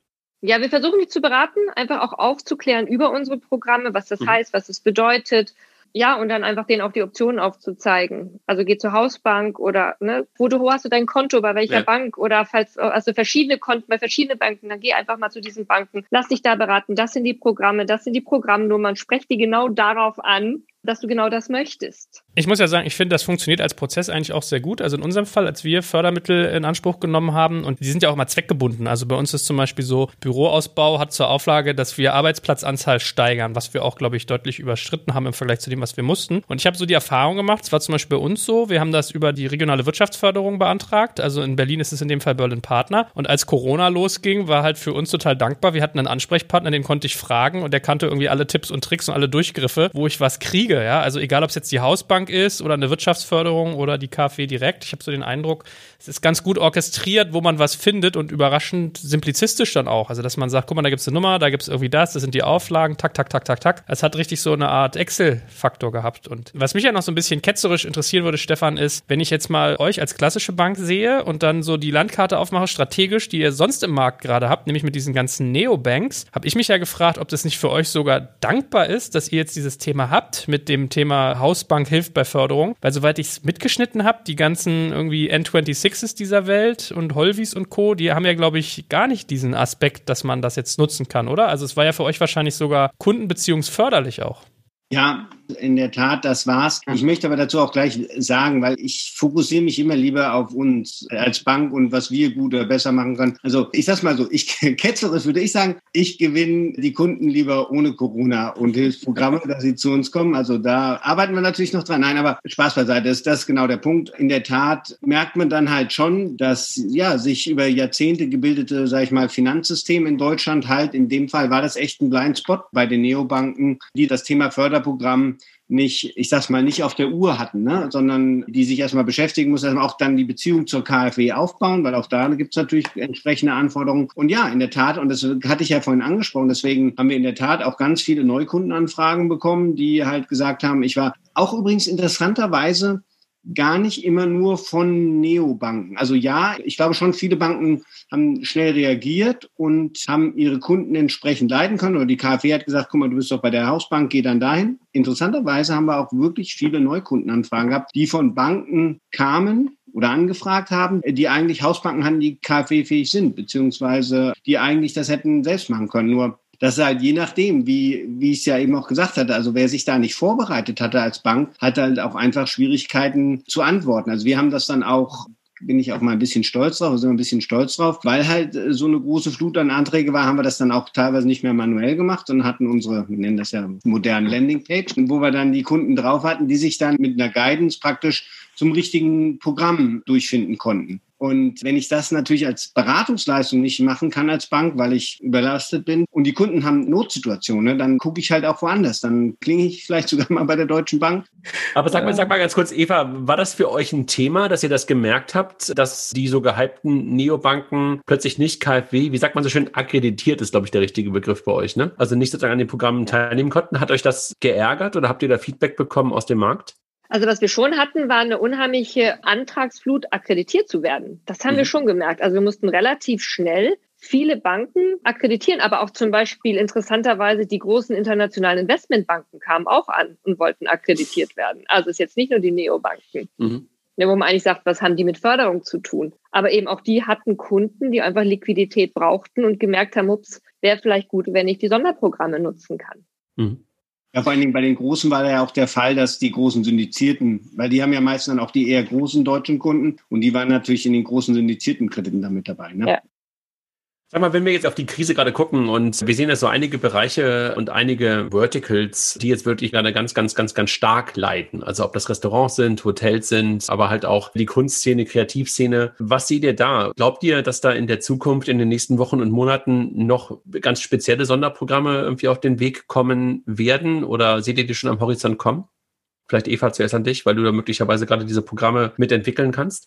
Ja, wir versuchen dich zu beraten, einfach auch aufzuklären über unsere Programme, was das mhm. heißt, was es bedeutet. Ja, und dann einfach denen auch die Optionen aufzuzeigen. Also geh zur Hausbank oder ne, wo du wo hast du dein Konto, bei welcher ja. Bank oder falls also verschiedene Konten bei verschiedenen Banken, dann geh einfach mal zu diesen Banken, lass dich da beraten. Das sind die Programme, das sind die Programmnummern, sprech die genau darauf an, dass du genau das möchtest. Ich muss ja sagen, ich finde, das funktioniert als Prozess eigentlich auch sehr gut. Also in unserem Fall, als wir Fördermittel in Anspruch genommen haben, und die sind ja auch mal zweckgebunden. Also bei uns ist zum Beispiel so, Büroausbau hat zur Auflage, dass wir Arbeitsplatzanzahl steigern, was wir auch, glaube ich, deutlich überschritten haben im Vergleich zu dem, was wir mussten. Und ich habe so die Erfahrung gemacht, es war zum Beispiel bei uns so, wir haben das über die regionale Wirtschaftsförderung beantragt. Also in Berlin ist es in dem Fall Berlin Partner. Und als Corona losging, war halt für uns total dankbar. Wir hatten einen Ansprechpartner, den konnte ich fragen und der kannte irgendwie alle Tipps und Tricks und alle Durchgriffe, wo ich was kriege kriege, ja. Also egal, ob es jetzt die Hausbank ist oder eine Wirtschaftsförderung oder die KfW direkt. Ich habe so den Eindruck, es ist ganz gut orchestriert, wo man was findet und überraschend simplizistisch dann auch. Also dass man sagt, guck mal, da gibt es eine Nummer, da gibt es irgendwie das, das sind die Auflagen, tak, tak, tak, tak, tak. Es hat richtig so eine Art Excel-Faktor gehabt. Und was mich ja noch so ein bisschen ketzerisch interessieren würde, Stefan, ist, wenn ich jetzt mal euch als klassische Bank sehe und dann so die Landkarte aufmache, strategisch, die ihr sonst im Markt gerade habt, nämlich mit diesen ganzen Neobanks, habe ich mich ja gefragt, ob das nicht für euch sogar dankbar ist, dass ihr jetzt dieses Thema habt mit dem Thema Hausbank hilft bei Förderung. Weil soweit ich es mitgeschnitten habe, die ganzen irgendwie N26s dieser Welt und Holvis und Co., die haben ja, glaube ich, gar nicht diesen Aspekt, dass man das jetzt nutzen kann, oder? Also es war ja für euch wahrscheinlich sogar kundenbeziehungsförderlich auch. Ja, in der Tat, das war's. Ich möchte aber dazu auch gleich sagen, weil ich fokussiere mich immer lieber auf uns als Bank und was wir gut oder besser machen können. Also ich sag's mal so, ich ketzerisch würde ich sagen, ich gewinne die Kunden lieber ohne Corona und Hilfsprogramme, dass sie zu uns kommen. Also da arbeiten wir natürlich noch dran. Nein, aber Spaß beiseite, ist das genau der Punkt. In der Tat merkt man dann halt schon, dass ja sich über Jahrzehnte gebildete, sage ich mal, Finanzsystem in Deutschland halt, in dem Fall war das echt ein Blindspot bei den Neobanken, die das Thema Förderprogramm nicht, ich sag's mal, nicht auf der Uhr hatten, ne? sondern die sich erstmal beschäftigen muss, erstmal auch dann die Beziehung zur KfW aufbauen, weil auch da gibt's natürlich entsprechende Anforderungen. Und ja, in der Tat, und das hatte ich ja vorhin angesprochen, deswegen haben wir in der Tat auch ganz viele Neukundenanfragen bekommen, die halt gesagt haben, ich war auch übrigens interessanterweise gar nicht immer nur von Neobanken. Also ja, ich glaube schon, viele Banken haben schnell reagiert und haben ihre Kunden entsprechend leiten können. Oder die KfW hat gesagt, guck mal, du bist doch bei der Hausbank, geh dann dahin. Interessanterweise haben wir auch wirklich viele Neukundenanfragen gehabt, die von Banken kamen, oder angefragt haben, die eigentlich Hausbanken haben, die KfW-fähig sind, beziehungsweise die eigentlich das hätten selbst machen können. Nur das ist halt je nachdem, wie, wie ich es ja eben auch gesagt hatte, also wer sich da nicht vorbereitet hatte als Bank, hat halt auch einfach Schwierigkeiten zu antworten. Also wir haben das dann auch bin ich auch mal ein bisschen stolz drauf, sind wir ein bisschen stolz drauf, weil halt äh, so eine große Flut an Anträge war, haben wir das dann auch teilweise nicht mehr manuell gemacht, sondern hatten unsere, wir nennen das ja modernen Landingpage, wo wir dann die Kunden drauf hatten, die sich dann mit einer Guidance praktisch zum richtigen Programm durchfinden konnten. Und wenn ich das natürlich als Beratungsleistung nicht machen kann als Bank, weil ich überlastet bin und die Kunden haben Notsituationen, ne, dann gucke ich halt auch woanders. Dann klinge ich vielleicht sogar mal bei der Deutschen Bank. Aber sag mal, sag mal ganz kurz, Eva, war das für euch ein Thema, dass ihr das gemerkt habt, dass die so gehypten Neobanken plötzlich nicht KfW, wie sagt man so schön, akkreditiert ist, glaube ich, der richtige Begriff bei euch, ne? Also nicht sozusagen an den Programmen teilnehmen konnten. Hat euch das geärgert oder habt ihr da Feedback bekommen aus dem Markt? Also was wir schon hatten, war eine unheimliche Antragsflut, akkreditiert zu werden. Das haben mhm. wir schon gemerkt. Also wir mussten relativ schnell viele Banken akkreditieren, aber auch zum Beispiel interessanterweise die großen internationalen Investmentbanken kamen auch an und wollten akkreditiert werden. Also es ist jetzt nicht nur die Neobanken. Mhm. Wo man eigentlich sagt, was haben die mit Förderung zu tun? Aber eben auch die hatten Kunden, die einfach Liquidität brauchten und gemerkt haben, ups, wäre vielleicht gut, wenn ich die Sonderprogramme nutzen kann. Mhm. Ja, vor allen Dingen bei den Großen war ja auch der Fall, dass die großen Syndizierten, weil die haben ja meistens dann auch die eher großen deutschen Kunden und die waren natürlich in den großen syndizierten Krediten damit dabei. Ne? Ja. Sag mal, wenn wir jetzt auf die Krise gerade gucken und wir sehen ja so einige Bereiche und einige Verticals, die jetzt wirklich gerade ganz, ganz, ganz, ganz stark leiden. Also ob das Restaurants sind, Hotels sind, aber halt auch die Kunstszene, Kreativszene. Was seht ihr da? Glaubt ihr, dass da in der Zukunft, in den nächsten Wochen und Monaten noch ganz spezielle Sonderprogramme irgendwie auf den Weg kommen werden? Oder seht ihr die schon am Horizont kommen? Vielleicht Eva zuerst an dich, weil du da möglicherweise gerade diese Programme mitentwickeln kannst.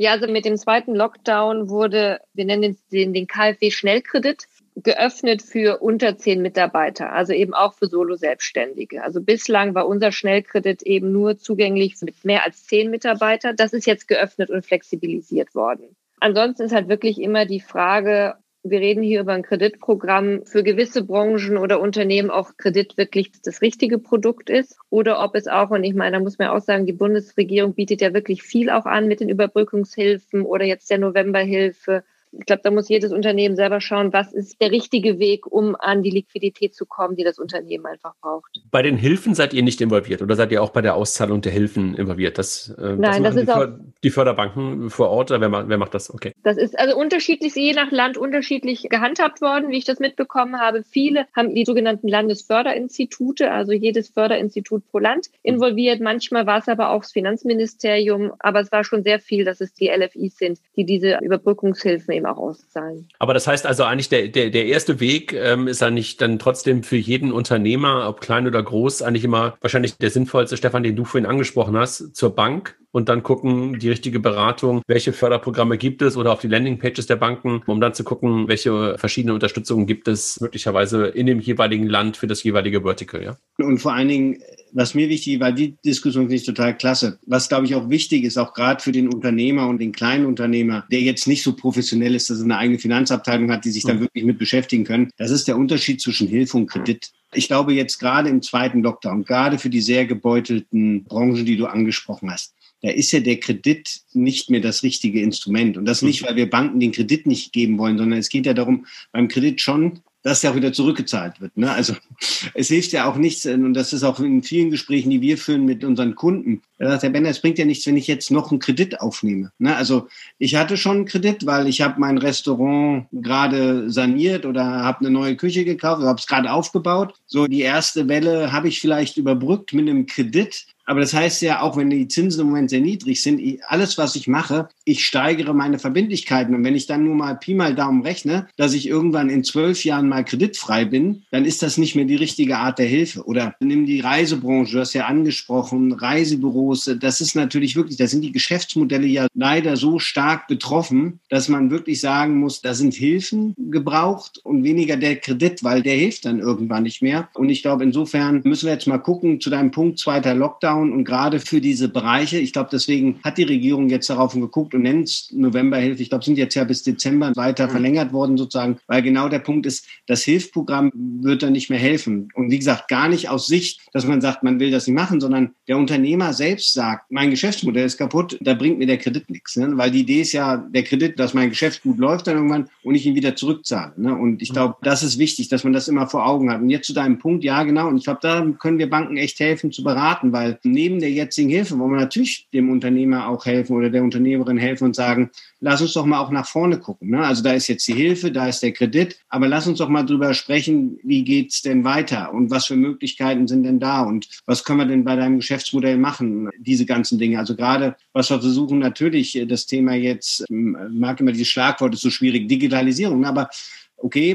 Ja, also mit dem zweiten Lockdown wurde, wir nennen den, den KfW-Schnellkredit, geöffnet für unter zehn Mitarbeiter, also eben auch für Solo-Selbstständige. Also bislang war unser Schnellkredit eben nur zugänglich mit mehr als zehn Mitarbeiter. Das ist jetzt geöffnet und flexibilisiert worden. Ansonsten ist halt wirklich immer die Frage, wir reden hier über ein Kreditprogramm für gewisse Branchen oder Unternehmen auch Kredit wirklich das richtige Produkt ist oder ob es auch, und ich meine, da muss man auch sagen, die Bundesregierung bietet ja wirklich viel auch an mit den Überbrückungshilfen oder jetzt der Novemberhilfe ich glaube, da muss jedes Unternehmen selber schauen, was ist der richtige Weg, um an die Liquidität zu kommen, die das Unternehmen einfach braucht. Bei den Hilfen seid ihr nicht involviert oder seid ihr auch bei der Auszahlung der Hilfen involviert? Das, äh, Nein, das, das ist die, auch die Förderbanken vor Ort oder wer, wer macht das? Okay. Das ist also unterschiedlich, je nach Land unterschiedlich gehandhabt worden, wie ich das mitbekommen habe. Viele haben die sogenannten Landesförderinstitute, also jedes Förderinstitut pro Land involviert. Manchmal war es aber auch das Finanzministerium, aber es war schon sehr viel, dass es die LFIs sind, die diese Überbrückungshilfen eben auch auszahlen. Aber das heißt also eigentlich, der, der, der erste Weg ähm, ist eigentlich dann trotzdem für jeden Unternehmer, ob klein oder groß, eigentlich immer wahrscheinlich der sinnvollste, Stefan, den du vorhin angesprochen hast, zur Bank und dann gucken, die richtige Beratung, welche Förderprogramme gibt es oder auf die Landingpages der Banken, um dann zu gucken, welche verschiedene Unterstützungen gibt es möglicherweise in dem jeweiligen Land für das jeweilige Vertical. Ja? Und vor allen Dingen was mir wichtig war, die Diskussion finde ich total klasse. Was, glaube ich, auch wichtig ist, auch gerade für den Unternehmer und den kleinen Unternehmer, der jetzt nicht so professionell ist, dass er eine eigene Finanzabteilung hat, die sich da mhm. wirklich mit beschäftigen können. Das ist der Unterschied zwischen Hilfe und Kredit. Ich glaube jetzt gerade im zweiten Lockdown, gerade für die sehr gebeutelten Branchen, die du angesprochen hast, da ist ja der Kredit nicht mehr das richtige Instrument. Und das nicht, mhm. weil wir Banken den Kredit nicht geben wollen, sondern es geht ja darum, beim Kredit schon dass ja auch wieder zurückgezahlt wird. Ne? Also es hilft ja auch nichts, und das ist auch in vielen Gesprächen, die wir führen mit unseren Kunden. Da sagt Herr Benner, es bringt ja nichts, wenn ich jetzt noch einen Kredit aufnehme. Ne? Also ich hatte schon einen Kredit, weil ich habe mein Restaurant gerade saniert oder habe eine neue Küche gekauft, habe es gerade aufgebaut. So die erste Welle habe ich vielleicht überbrückt mit einem Kredit. Aber das heißt ja, auch wenn die Zinsen im Moment sehr niedrig sind, alles, was ich mache, ich steigere meine Verbindlichkeiten. Und wenn ich dann nur mal Pi mal Daumen rechne, dass ich irgendwann in zwölf Jahren mal kreditfrei bin, dann ist das nicht mehr die richtige Art der Hilfe. Oder nimm die Reisebranche, du hast ja angesprochen, Reisebüros, das ist natürlich wirklich, da sind die Geschäftsmodelle ja leider so stark betroffen, dass man wirklich sagen muss, da sind Hilfen gebraucht und weniger der Kredit, weil der hilft dann irgendwann nicht mehr. Und ich glaube, insofern müssen wir jetzt mal gucken zu deinem Punkt zweiter Lockdown Lockdown und gerade für diese Bereiche, ich glaube, deswegen hat die Regierung jetzt darauf geguckt und nennt es Novemberhilfe. Ich glaube, sind jetzt ja bis Dezember weiter mhm. verlängert worden sozusagen, weil genau der Punkt ist, das Hilfsprogramm wird dann nicht mehr helfen. Und wie gesagt, gar nicht aus Sicht, dass man sagt, man will das nicht machen, sondern der Unternehmer selbst sagt, mein Geschäftsmodell ist kaputt, da bringt mir der Kredit nichts. Ne? Weil die Idee ist ja, der Kredit, dass mein Geschäft gut läuft dann irgendwann und ich ihn wieder zurückzahle. Ne? Und ich glaube, das ist wichtig, dass man das immer vor Augen hat. Und jetzt zu deinem Punkt, ja genau, und ich glaube, da können wir Banken echt helfen zu beraten, weil neben der jetzigen Hilfe wollen wir natürlich dem Unternehmer auch helfen oder der Unternehmerin helfen und sagen, lass uns doch mal auch nach vorne gucken. Ne? Also da ist jetzt die Hilfe, da ist der Kredit, aber lass uns doch mal drüber sprechen, wie geht's denn weiter und was für Möglichkeiten sind denn da und was können wir denn bei deinem Geschäftsmodell machen, diese ganzen Dinge. Also gerade, was wir versuchen, natürlich das Thema jetzt, mag immer dieses Schlagwort, ist so schwierig, Digitalisierung, aber okay,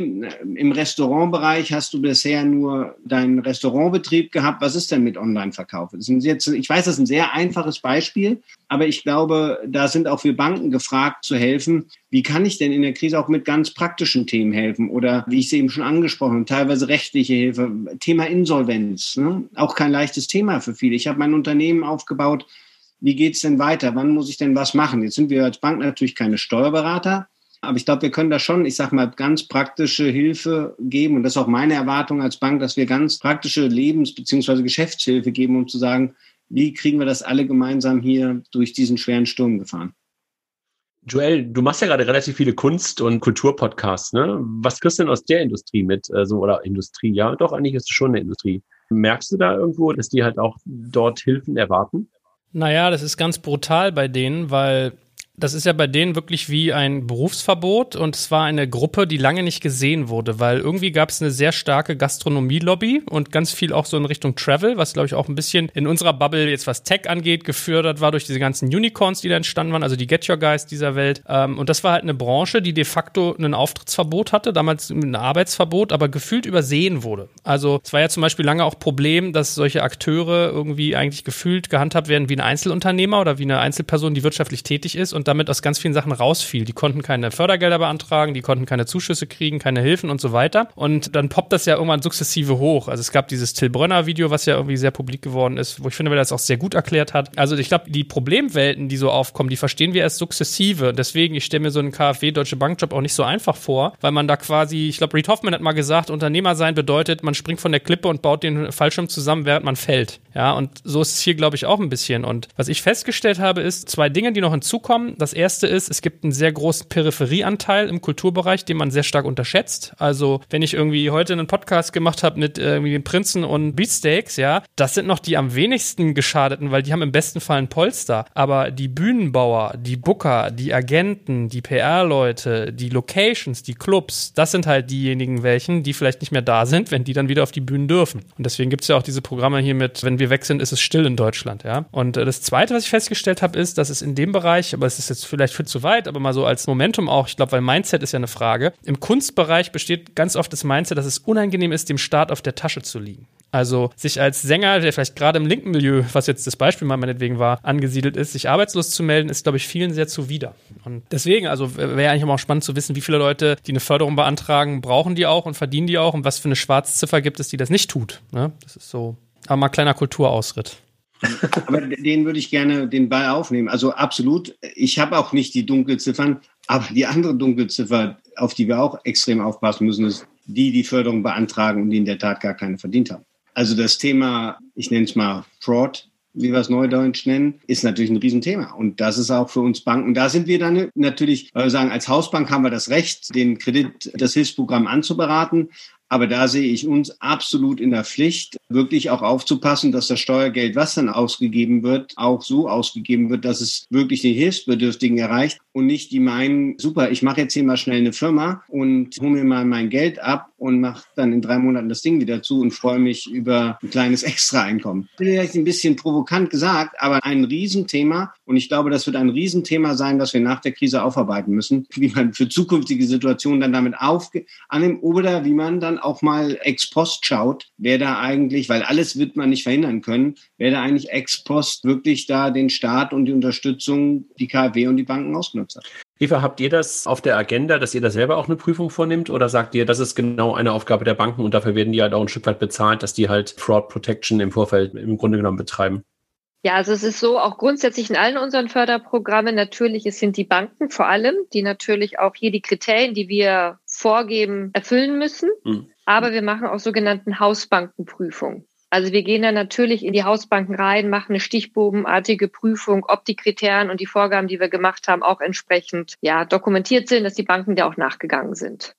im Restaurantbereich hast du bisher nur deinen Restaurantbetrieb gehabt. Was ist denn mit Online-Verkauf? Ich weiß, das ist ein sehr einfaches Beispiel, aber ich glaube, da sind auch wir Banken gefragt zu helfen. Wie kann ich denn in der Krise auch mit ganz praktischen Themen helfen? Oder wie ich sie eben schon angesprochen habe, teilweise rechtliche Hilfe, Thema Insolvenz, ne? auch kein leichtes Thema für viele. Ich habe mein Unternehmen aufgebaut. Wie geht's denn weiter? Wann muss ich denn was machen? Jetzt sind wir als Bank natürlich keine Steuerberater, aber ich glaube, wir können da schon, ich sage mal, ganz praktische Hilfe geben. Und das ist auch meine Erwartung als Bank, dass wir ganz praktische Lebens- bzw. Geschäftshilfe geben, um zu sagen, wie kriegen wir das alle gemeinsam hier durch diesen schweren Sturm gefahren. Joel, du machst ja gerade relativ viele Kunst- und Kulturpodcasts, ne? Was kriegst du denn aus der Industrie mit? Also, oder Industrie, ja, doch, eigentlich ist es schon eine Industrie. Merkst du da irgendwo, dass die halt auch dort Hilfen erwarten? Naja, das ist ganz brutal bei denen, weil das ist ja bei denen wirklich wie ein Berufsverbot und es war eine Gruppe, die lange nicht gesehen wurde, weil irgendwie gab es eine sehr starke Gastronomie-Lobby und ganz viel auch so in Richtung Travel, was glaube ich auch ein bisschen in unserer Bubble jetzt was Tech angeht, gefördert war durch diese ganzen Unicorns, die da entstanden waren, also die Get Your Guys dieser Welt. Ähm, und das war halt eine Branche, die de facto ein Auftrittsverbot hatte, damals ein Arbeitsverbot, aber gefühlt übersehen wurde. Also es war ja zum Beispiel lange auch Problem, dass solche Akteure irgendwie eigentlich gefühlt gehandhabt werden wie ein Einzelunternehmer oder wie eine Einzelperson, die wirtschaftlich tätig ist und und damit aus ganz vielen Sachen rausfiel. Die konnten keine Fördergelder beantragen, die konnten keine Zuschüsse kriegen, keine Hilfen und so weiter. Und dann poppt das ja irgendwann sukzessive hoch. Also es gab dieses Till Brönner Video, was ja irgendwie sehr publik geworden ist, wo ich finde, wer das auch sehr gut erklärt hat. Also ich glaube, die Problemwelten, die so aufkommen, die verstehen wir erst sukzessive. Deswegen, ich stelle mir so einen KfW Deutsche Bankjob auch nicht so einfach vor, weil man da quasi, ich glaube, Reed Hoffman hat mal gesagt, Unternehmer sein bedeutet, man springt von der Klippe und baut den Fallschirm zusammen, während man fällt. Ja, und so ist es hier, glaube ich, auch ein bisschen. Und was ich festgestellt habe, ist zwei Dinge, die noch hinzukommen. Das erste ist, es gibt einen sehr großen Peripherieanteil im Kulturbereich, den man sehr stark unterschätzt. Also, wenn ich irgendwie heute einen Podcast gemacht habe mit irgendwie den Prinzen und Beatsteaks, ja, das sind noch die am wenigsten geschadeten, weil die haben im besten Fall ein Polster. Aber die Bühnenbauer, die Booker, die Agenten, die PR-Leute, die Locations, die Clubs, das sind halt diejenigen welchen, die vielleicht nicht mehr da sind, wenn die dann wieder auf die Bühnen dürfen. Und deswegen gibt es ja auch diese Programme hier mit, wenn wir weg sind, ist es still in Deutschland, ja. Und äh, das zweite, was ich festgestellt habe, ist, dass es in dem Bereich, aber es ist jetzt vielleicht viel zu weit, aber mal so als Momentum auch, ich glaube, weil Mindset ist ja eine Frage. Im Kunstbereich besteht ganz oft das Mindset, dass es unangenehm ist, dem Staat auf der Tasche zu liegen. Also sich als Sänger, der vielleicht gerade im linken Milieu, was jetzt das Beispiel mal meinetwegen war, angesiedelt ist, sich arbeitslos zu melden, ist, glaube ich, vielen sehr zuwider. Und deswegen, also wäre eigentlich auch spannend zu wissen, wie viele Leute, die eine Förderung beantragen, brauchen die auch und verdienen die auch und was für eine Schwarzziffer gibt es, die das nicht tut. Ne? Das ist so, aber mal kleiner Kulturausritt. Aber den würde ich gerne den Ball aufnehmen. Also absolut. Ich habe auch nicht die Dunkelziffern, aber die andere Dunkelziffer, auf die wir auch extrem aufpassen müssen, ist die, die Förderung beantragen und die in der Tat gar keine verdient haben. Also das Thema, ich nenne es mal Fraud, wie wir es neudeutsch nennen, ist natürlich ein Riesenthema. Und das ist auch für uns Banken. Da sind wir dann natürlich, weil wir sagen, als Hausbank haben wir das Recht, den Kredit, das Hilfsprogramm anzuberaten. Aber da sehe ich uns absolut in der Pflicht, wirklich auch aufzupassen, dass das Steuergeld, was dann ausgegeben wird, auch so ausgegeben wird, dass es wirklich den Hilfsbedürftigen erreicht und nicht die meinen, super, ich mache jetzt hier mal schnell eine Firma und hole mir mal mein Geld ab und mache dann in drei Monaten das Ding wieder zu und freue mich über ein kleines Extra-Einkommen. Vielleicht ein bisschen provokant gesagt, aber ein Riesenthema und ich glaube, das wird ein Riesenthema sein, das wir nach der Krise aufarbeiten müssen, wie man für zukünftige Situationen dann damit auf annimmt oder wie man dann auch mal ex post schaut, wer da eigentlich, weil alles wird man nicht verhindern können, wer da eigentlich ex post wirklich da den Staat und die Unterstützung, die KfW und die Banken ausgenutzt hat. Eva, habt ihr das auf der Agenda, dass ihr da selber auch eine Prüfung vornimmt oder sagt ihr, das ist genau eine Aufgabe der Banken und dafür werden die halt auch ein Stück weit bezahlt, dass die halt Fraud Protection im Vorfeld im Grunde genommen betreiben? Ja, also es ist so, auch grundsätzlich in allen unseren Förderprogrammen, natürlich, es sind die Banken vor allem, die natürlich auch hier die Kriterien, die wir vorgeben, erfüllen müssen. Mhm. Aber wir machen auch sogenannten Hausbankenprüfungen. Also wir gehen dann natürlich in die Hausbanken rein, machen eine stichbogenartige Prüfung, ob die Kriterien und die Vorgaben, die wir gemacht haben, auch entsprechend ja, dokumentiert sind, dass die Banken da auch nachgegangen sind.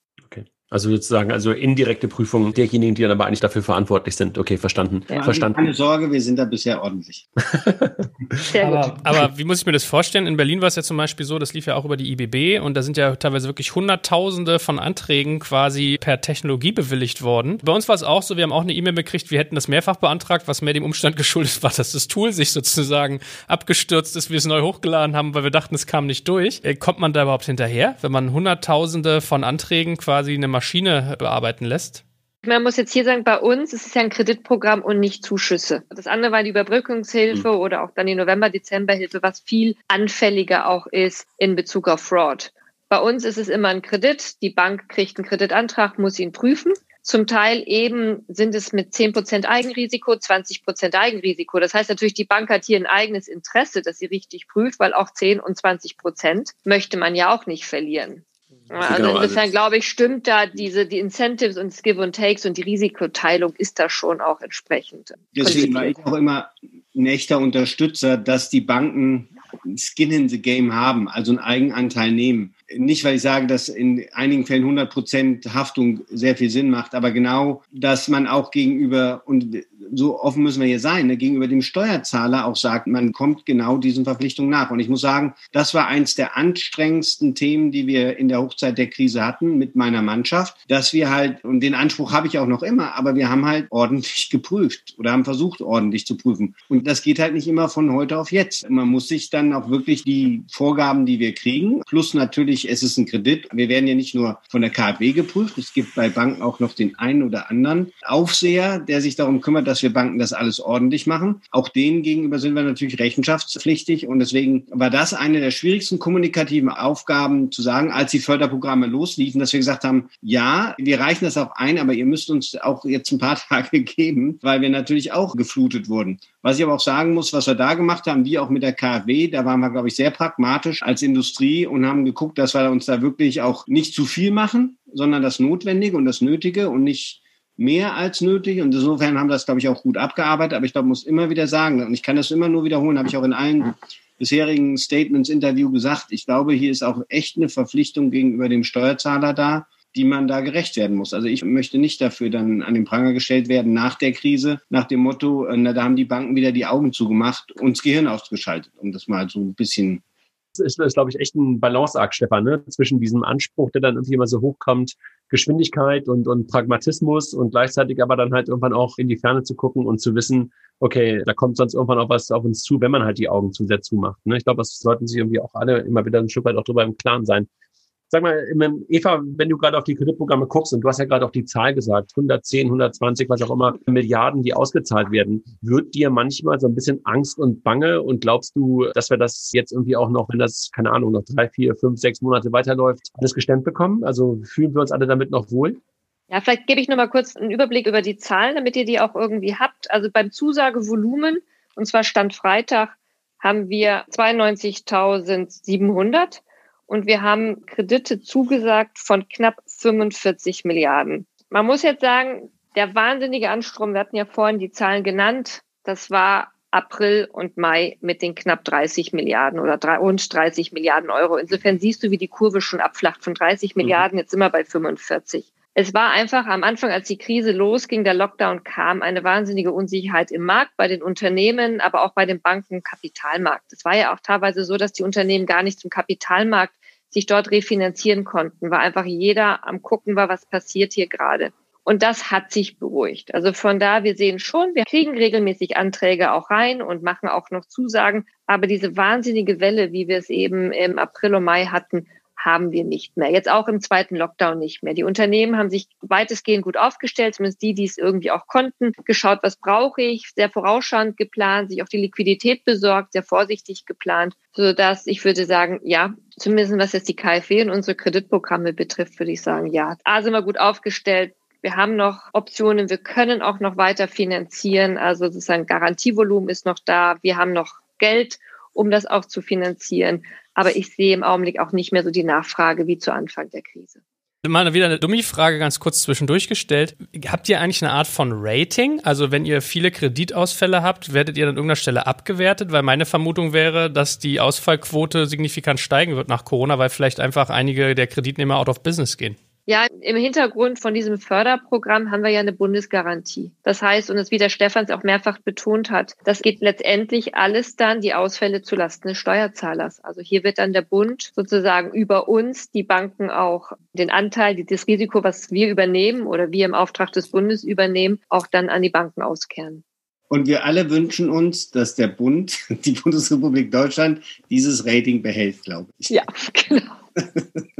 Also sozusagen, also indirekte Prüfung derjenigen, die dann aber eigentlich dafür verantwortlich sind. Okay, verstanden. Ja, verstanden. Keine Sorge, wir sind da bisher ordentlich. Sehr gut. Aber, aber, wie muss ich mir das vorstellen? In Berlin war es ja zum Beispiel so, das lief ja auch über die IBB und da sind ja teilweise wirklich Hunderttausende von Anträgen quasi per Technologie bewilligt worden. Bei uns war es auch so, wir haben auch eine E-Mail gekriegt, wir hätten das mehrfach beantragt, was mehr dem Umstand geschuldet war, dass das Tool sich sozusagen abgestürzt ist, wir es neu hochgeladen haben, weil wir dachten, es kam nicht durch. Äh, kommt man da überhaupt hinterher, wenn man Hunderttausende von Anträgen quasi eine Maschine bearbeiten lässt? Man muss jetzt hier sagen, bei uns ist es ja ein Kreditprogramm und nicht Zuschüsse. Das andere war die Überbrückungshilfe mhm. oder auch dann die November-Dezember-Hilfe, was viel anfälliger auch ist in Bezug auf Fraud. Bei uns ist es immer ein Kredit. Die Bank kriegt einen Kreditantrag, muss ihn prüfen. Zum Teil eben sind es mit 10% Eigenrisiko, 20% Eigenrisiko. Das heißt natürlich, die Bank hat hier ein eigenes Interesse, dass sie richtig prüft, weil auch 10 und 20% möchte man ja auch nicht verlieren. Also genau, insofern also glaube ich, stimmt da diese, die Incentives und das Give and Takes und die Risikoteilung ist da schon auch entsprechend. Deswegen war ich auch immer ein echter Unterstützer, dass die Banken Skin in the Game haben, also einen Eigenanteil nehmen. Nicht, weil ich sage, dass in einigen Fällen 100 Prozent Haftung sehr viel Sinn macht, aber genau, dass man auch gegenüber, und so offen müssen wir hier sein, ne, gegenüber dem Steuerzahler auch sagt, man kommt genau diesen Verpflichtungen nach. Und ich muss sagen, das war eins der anstrengendsten Themen, die wir in der Hochzeit der Krise hatten mit meiner Mannschaft, dass wir halt, und den Anspruch habe ich auch noch immer, aber wir haben halt ordentlich geprüft oder haben versucht, ordentlich zu prüfen. Und das geht halt nicht immer von heute auf jetzt. Man muss sich dann auch wirklich die Vorgaben, die wir kriegen, plus natürlich, es ist ein Kredit. Wir werden ja nicht nur von der KfW geprüft. Es gibt bei Banken auch noch den einen oder anderen Aufseher, der sich darum kümmert, dass wir Banken das alles ordentlich machen. Auch denen gegenüber sind wir natürlich rechenschaftspflichtig. Und deswegen war das eine der schwierigsten kommunikativen Aufgaben zu sagen, als die Förderprogramme losliefen, dass wir gesagt haben, ja, wir reichen das auch ein, aber ihr müsst uns auch jetzt ein paar Tage geben, weil wir natürlich auch geflutet wurden. Was ich aber auch sagen muss, was wir da gemacht haben, wie auch mit der KfW, da waren wir, glaube ich, sehr pragmatisch als Industrie und haben geguckt, dass wir uns da wirklich auch nicht zu viel machen, sondern das Notwendige und das Nötige und nicht mehr als nötig. Und insofern haben wir das, glaube ich, auch gut abgearbeitet. Aber ich glaube, muss immer wieder sagen, und ich kann das immer nur wiederholen, habe ich auch in allen bisherigen Statements, Interview gesagt. Ich glaube, hier ist auch echt eine Verpflichtung gegenüber dem Steuerzahler da, die man da gerecht werden muss. Also ich möchte nicht dafür dann an den Pranger gestellt werden nach der Krise, nach dem Motto, äh, na, da haben die Banken wieder die Augen zugemacht und das Gehirn ausgeschaltet, um das mal so ein bisschen ist, ist glaube ich, echt ein Balanceakt, Stefan, ne? zwischen diesem Anspruch, der dann irgendwie immer so hochkommt, Geschwindigkeit und, und Pragmatismus und gleichzeitig aber dann halt irgendwann auch in die Ferne zu gucken und zu wissen, okay, da kommt sonst irgendwann auch was auf uns zu, wenn man halt die Augen zu sehr zumacht. Ne? Ich glaube, das sollten sich irgendwie auch alle immer wieder ein Stück weit auch drüber im Klaren sein. Sag mal, Eva, wenn du gerade auf die Kreditprogramme guckst und du hast ja gerade auch die Zahl gesagt, 110, 120, was auch immer, Milliarden, die ausgezahlt werden, wird dir manchmal so ein bisschen Angst und Bange und glaubst du, dass wir das jetzt irgendwie auch noch, wenn das, keine Ahnung, noch drei, vier, fünf, sechs Monate weiterläuft, alles gestemmt bekommen? Also fühlen wir uns alle damit noch wohl? Ja, vielleicht gebe ich noch mal kurz einen Überblick über die Zahlen, damit ihr die auch irgendwie habt. Also beim Zusagevolumen, und zwar Stand Freitag, haben wir 92.700 und wir haben Kredite zugesagt von knapp 45 Milliarden. Man muss jetzt sagen, der wahnsinnige Anstrom, wir hatten ja vorhin die Zahlen genannt, das war April und Mai mit den knapp 30 Milliarden oder rund 30 Milliarden Euro. Insofern siehst du, wie die Kurve schon abflacht von 30 mhm. Milliarden, jetzt sind wir bei 45. Es war einfach am Anfang, als die Krise losging, der Lockdown kam, eine wahnsinnige Unsicherheit im Markt, bei den Unternehmen, aber auch bei den Banken, Kapitalmarkt. Es war ja auch teilweise so, dass die Unternehmen gar nicht zum Kapitalmarkt sich dort refinanzieren konnten, weil einfach jeder am gucken war, was passiert hier gerade. Und das hat sich beruhigt. Also von da, wir sehen schon, wir kriegen regelmäßig Anträge auch rein und machen auch noch Zusagen. Aber diese wahnsinnige Welle, wie wir es eben im April und Mai hatten, haben wir nicht mehr. Jetzt auch im zweiten Lockdown nicht mehr. Die Unternehmen haben sich weitestgehend gut aufgestellt, zumindest die, die es irgendwie auch konnten, geschaut, was brauche ich, sehr vorausschauend geplant, sich auch die Liquidität besorgt, sehr vorsichtig geplant, so dass ich würde sagen, ja, zumindest was jetzt die KfW und unsere Kreditprogramme betrifft, würde ich sagen, ja, A sind wir gut aufgestellt, wir haben noch Optionen, wir können auch noch weiter finanzieren. Also sozusagen Garantievolumen ist noch da. Wir haben noch Geld, um das auch zu finanzieren. Aber ich sehe im Augenblick auch nicht mehr so die Nachfrage wie zu Anfang der Krise. Mal wieder eine dumme Frage ganz kurz zwischendurch gestellt. Habt ihr eigentlich eine Art von Rating? Also wenn ihr viele Kreditausfälle habt, werdet ihr an irgendeiner Stelle abgewertet? Weil meine Vermutung wäre, dass die Ausfallquote signifikant steigen wird nach Corona, weil vielleicht einfach einige der Kreditnehmer out of business gehen. Ja, im Hintergrund von diesem Förderprogramm haben wir ja eine Bundesgarantie. Das heißt, und das wie der Stefans auch mehrfach betont hat, das geht letztendlich alles dann die Ausfälle zulasten des Steuerzahlers. Also hier wird dann der Bund sozusagen über uns, die Banken auch den Anteil, das Risiko, was wir übernehmen oder wir im Auftrag des Bundes übernehmen, auch dann an die Banken auskehren. Und wir alle wünschen uns, dass der Bund, die Bundesrepublik Deutschland, dieses Rating behält, glaube ich. Ja, genau.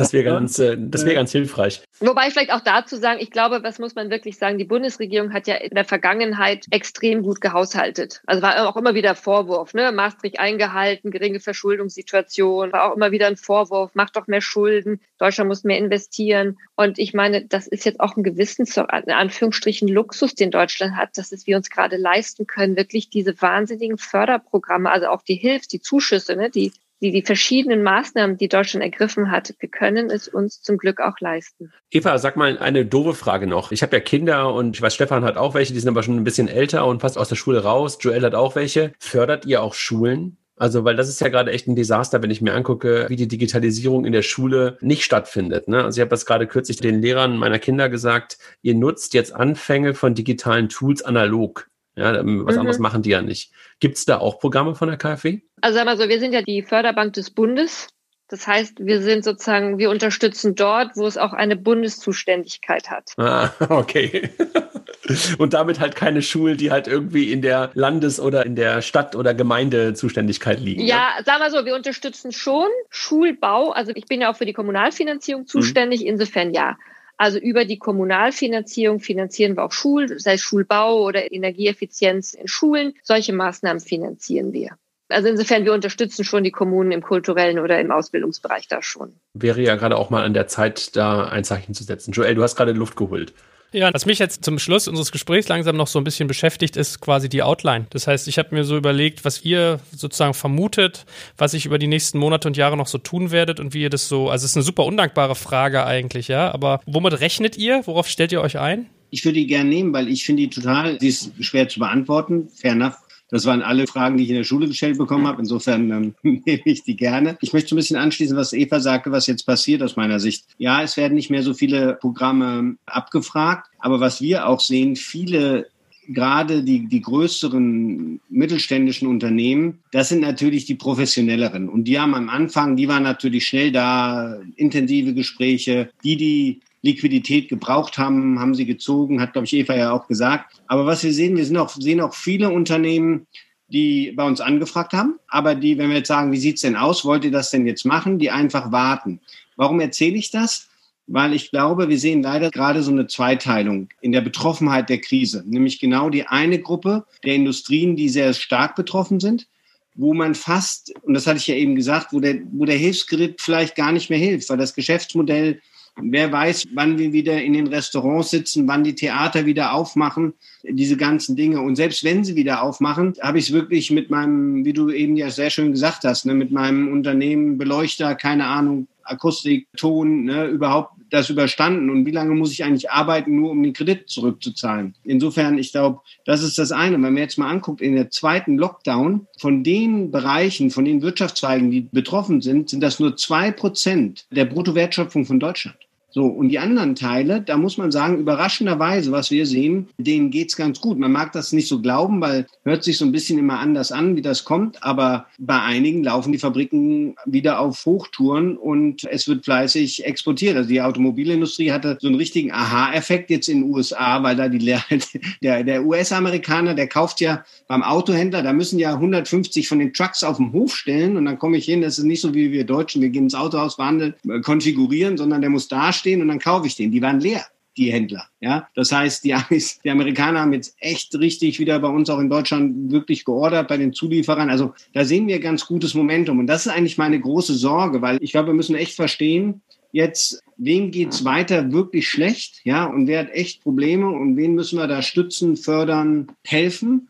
Das wäre ganz, äh, das wäre ganz hilfreich. Wobei ich vielleicht auch dazu sagen, ich glaube, was muss man wirklich sagen, die Bundesregierung hat ja in der Vergangenheit extrem gut gehaushaltet. Also war auch immer wieder Vorwurf, ne? Maastricht eingehalten, geringe Verschuldungssituation, war auch immer wieder ein Vorwurf, macht doch mehr Schulden, Deutschland muss mehr investieren. Und ich meine, das ist jetzt auch ein gewissen, in Anführungsstrichen, Luxus, den Deutschland hat, dass es wir uns gerade leisten können, wirklich diese wahnsinnigen Förderprogramme, also auch die Hilfs-, die Zuschüsse, ne? die die, die verschiedenen Maßnahmen, die Deutschland ergriffen hat, wir können es uns zum Glück auch leisten. Eva, sag mal eine doofe Frage noch. Ich habe ja Kinder und ich weiß, Stefan hat auch welche, die sind aber schon ein bisschen älter und fast aus der Schule raus. Joel hat auch welche. Fördert ihr auch Schulen? Also, weil das ist ja gerade echt ein Desaster, wenn ich mir angucke, wie die Digitalisierung in der Schule nicht stattfindet. Ne? Also ich habe das gerade kürzlich den Lehrern meiner Kinder gesagt, ihr nutzt jetzt Anfänge von digitalen Tools analog. Ja, ähm, was mhm. anderes machen die ja nicht. Gibt es da auch Programme von der KfW? Also sagen wir so, wir sind ja die Förderbank des Bundes. Das heißt, wir sind sozusagen, wir unterstützen dort, wo es auch eine Bundeszuständigkeit hat. Ah, okay. Und damit halt keine Schulen, die halt irgendwie in der Landes- oder in der Stadt- oder Gemeindezuständigkeit liegen. Ja, ja, sagen wir so, wir unterstützen schon Schulbau. Also ich bin ja auch für die Kommunalfinanzierung zuständig, mhm. insofern ja. Also über die Kommunalfinanzierung finanzieren wir auch Schulen, sei es Schulbau oder Energieeffizienz in Schulen. Solche Maßnahmen finanzieren wir. Also insofern, wir unterstützen schon die Kommunen im kulturellen oder im Ausbildungsbereich da schon. Wäre ja gerade auch mal an der Zeit, da ein Zeichen zu setzen. Joel, du hast gerade Luft geholt. Ja, was mich jetzt zum Schluss unseres Gesprächs langsam noch so ein bisschen beschäftigt, ist quasi die Outline. Das heißt, ich habe mir so überlegt, was ihr sozusagen vermutet, was ich über die nächsten Monate und Jahre noch so tun werdet und wie ihr das so, also es ist eine super undankbare Frage eigentlich, ja, aber womit rechnet ihr? Worauf stellt ihr euch ein? Ich würde die gerne nehmen, weil ich finde die total, sie ist schwer zu beantworten, fair enough. Das waren alle Fragen, die ich in der Schule gestellt bekommen habe. Insofern ähm, nehme ich die gerne. Ich möchte ein bisschen anschließen, was Eva sagte, was jetzt passiert aus meiner Sicht. Ja, es werden nicht mehr so viele Programme abgefragt, aber was wir auch sehen, viele gerade die, die größeren mittelständischen Unternehmen, das sind natürlich die professionelleren. Und die haben am Anfang, die waren natürlich schnell da, intensive Gespräche. Die, die Liquidität gebraucht haben, haben sie gezogen, hat, glaube ich, Eva ja auch gesagt. Aber was wir sehen, wir sind auch, sehen auch viele Unternehmen, die bei uns angefragt haben, aber die, wenn wir jetzt sagen, wie sieht's denn aus, wollt ihr das denn jetzt machen, die einfach warten. Warum erzähle ich das? Weil ich glaube, wir sehen leider gerade so eine Zweiteilung in der Betroffenheit der Krise. Nämlich genau die eine Gruppe der Industrien, die sehr stark betroffen sind, wo man fast, und das hatte ich ja eben gesagt, wo der, wo der Hilfskredit vielleicht gar nicht mehr hilft, weil das Geschäftsmodell Wer weiß, wann wir wieder in den Restaurants sitzen, wann die Theater wieder aufmachen, diese ganzen Dinge. Und selbst wenn sie wieder aufmachen, habe ich es wirklich mit meinem, wie du eben ja sehr schön gesagt hast, ne, mit meinem Unternehmen Beleuchter, keine Ahnung, Akustik, Ton, ne, überhaupt das überstanden und wie lange muss ich eigentlich arbeiten, nur um den Kredit zurückzuzahlen. Insofern, ich glaube, das ist das eine. Wenn man jetzt mal anguckt, in der zweiten Lockdown, von den Bereichen, von den Wirtschaftszweigen, die betroffen sind, sind das nur zwei Prozent der Bruttowertschöpfung von Deutschland. So, und die anderen Teile, da muss man sagen, überraschenderweise, was wir sehen, denen geht's ganz gut. Man mag das nicht so glauben, weil hört sich so ein bisschen immer anders an, wie das kommt, aber bei einigen laufen die Fabriken wieder auf Hochtouren und es wird fleißig exportiert. Also die Automobilindustrie hatte so einen richtigen Aha-Effekt jetzt in den USA, weil da die der, der US-Amerikaner, der kauft ja beim Autohändler, da müssen ja 150 von den Trucks auf dem Hof stellen und dann komme ich hin, das ist nicht so wie wir Deutschen, wir gehen ins Autohaus, verhandeln, äh, konfigurieren, sondern der muss da stehen und dann kaufe ich den. Die waren leer die Händler. Ja, das heißt, die, Amis, die Amerikaner haben jetzt echt richtig wieder bei uns auch in Deutschland wirklich geordert bei den Zulieferern. Also da sehen wir ganz gutes Momentum und das ist eigentlich meine große Sorge, weil ich glaube, wir müssen echt verstehen, jetzt wem geht's weiter wirklich schlecht, ja, und wer hat echt Probleme und wen müssen wir da stützen, fördern, helfen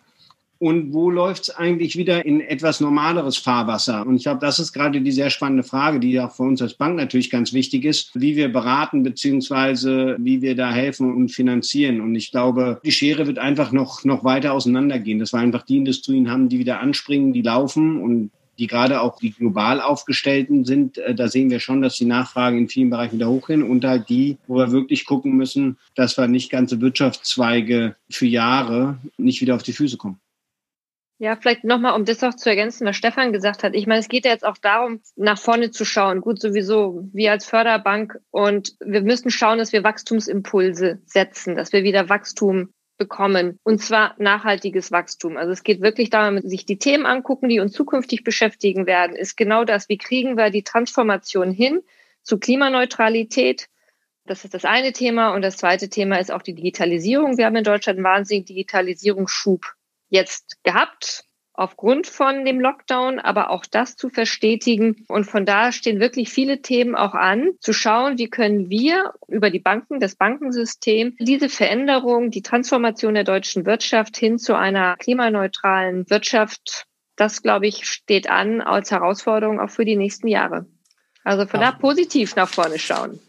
und wo läuft es eigentlich wieder in etwas normaleres Fahrwasser? Und ich glaube, das ist gerade die sehr spannende Frage, die auch für uns als Bank natürlich ganz wichtig ist, wie wir beraten beziehungsweise wie wir da helfen und finanzieren. Und ich glaube, die Schere wird einfach noch, noch weiter auseinandergehen, dass wir einfach die Industrien haben, die wieder anspringen, die laufen und die gerade auch die global aufgestellten sind, äh, da sehen wir schon, dass die Nachfragen in vielen Bereichen wieder hochgehen und halt die, wo wir wirklich gucken müssen, dass wir nicht ganze Wirtschaftszweige für Jahre nicht wieder auf die Füße kommen. Ja, vielleicht nochmal, um das auch zu ergänzen, was Stefan gesagt hat. Ich meine, es geht ja jetzt auch darum, nach vorne zu schauen. Gut, sowieso, wir als Förderbank und wir müssen schauen, dass wir Wachstumsimpulse setzen, dass wir wieder Wachstum bekommen. Und zwar nachhaltiges Wachstum. Also es geht wirklich darum, sich die Themen angucken, die uns zukünftig beschäftigen werden, ist genau das. Wie kriegen wir die Transformation hin zu Klimaneutralität? Das ist das eine Thema. Und das zweite Thema ist auch die Digitalisierung. Wir haben in Deutschland einen wahnsinnigen Digitalisierungsschub jetzt gehabt aufgrund von dem Lockdown, aber auch das zu verstetigen. Und von da stehen wirklich viele Themen auch an, zu schauen, wie können wir über die Banken, das Bankensystem, diese Veränderung, die Transformation der deutschen Wirtschaft hin zu einer klimaneutralen Wirtschaft, das, glaube ich, steht an als Herausforderung auch für die nächsten Jahre. Also von ja. da positiv nach vorne schauen.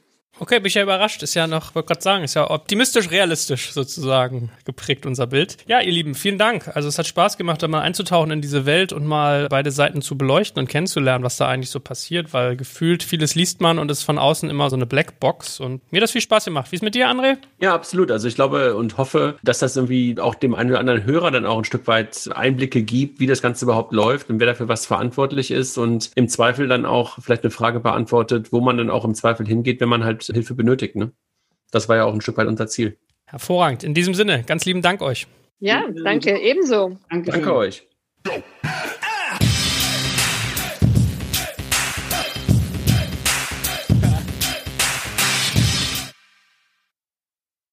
Okay, bin ich ja überrascht. Ist ja noch, wollte gerade sagen, ist ja optimistisch, realistisch sozusagen geprägt, unser Bild. Ja, ihr Lieben, vielen Dank. Also es hat Spaß gemacht, da mal einzutauchen in diese Welt und mal beide Seiten zu beleuchten und kennenzulernen, was da eigentlich so passiert, weil gefühlt vieles liest man und ist von außen immer so eine Blackbox. Und mir das viel Spaß gemacht. Wie ist mit dir, André? Ja, absolut. Also ich glaube und hoffe, dass das irgendwie auch dem einen oder anderen Hörer dann auch ein Stück weit Einblicke gibt, wie das Ganze überhaupt läuft und wer dafür was verantwortlich ist und im Zweifel dann auch vielleicht eine Frage beantwortet, wo man dann auch im Zweifel hingeht, wenn man halt Hilfe benötigt. Ne? Das war ja auch ein Stück weit unser Ziel. Hervorragend. In diesem Sinne, ganz lieben Dank euch. Ja, danke. Ebenso. Danke, Danke euch.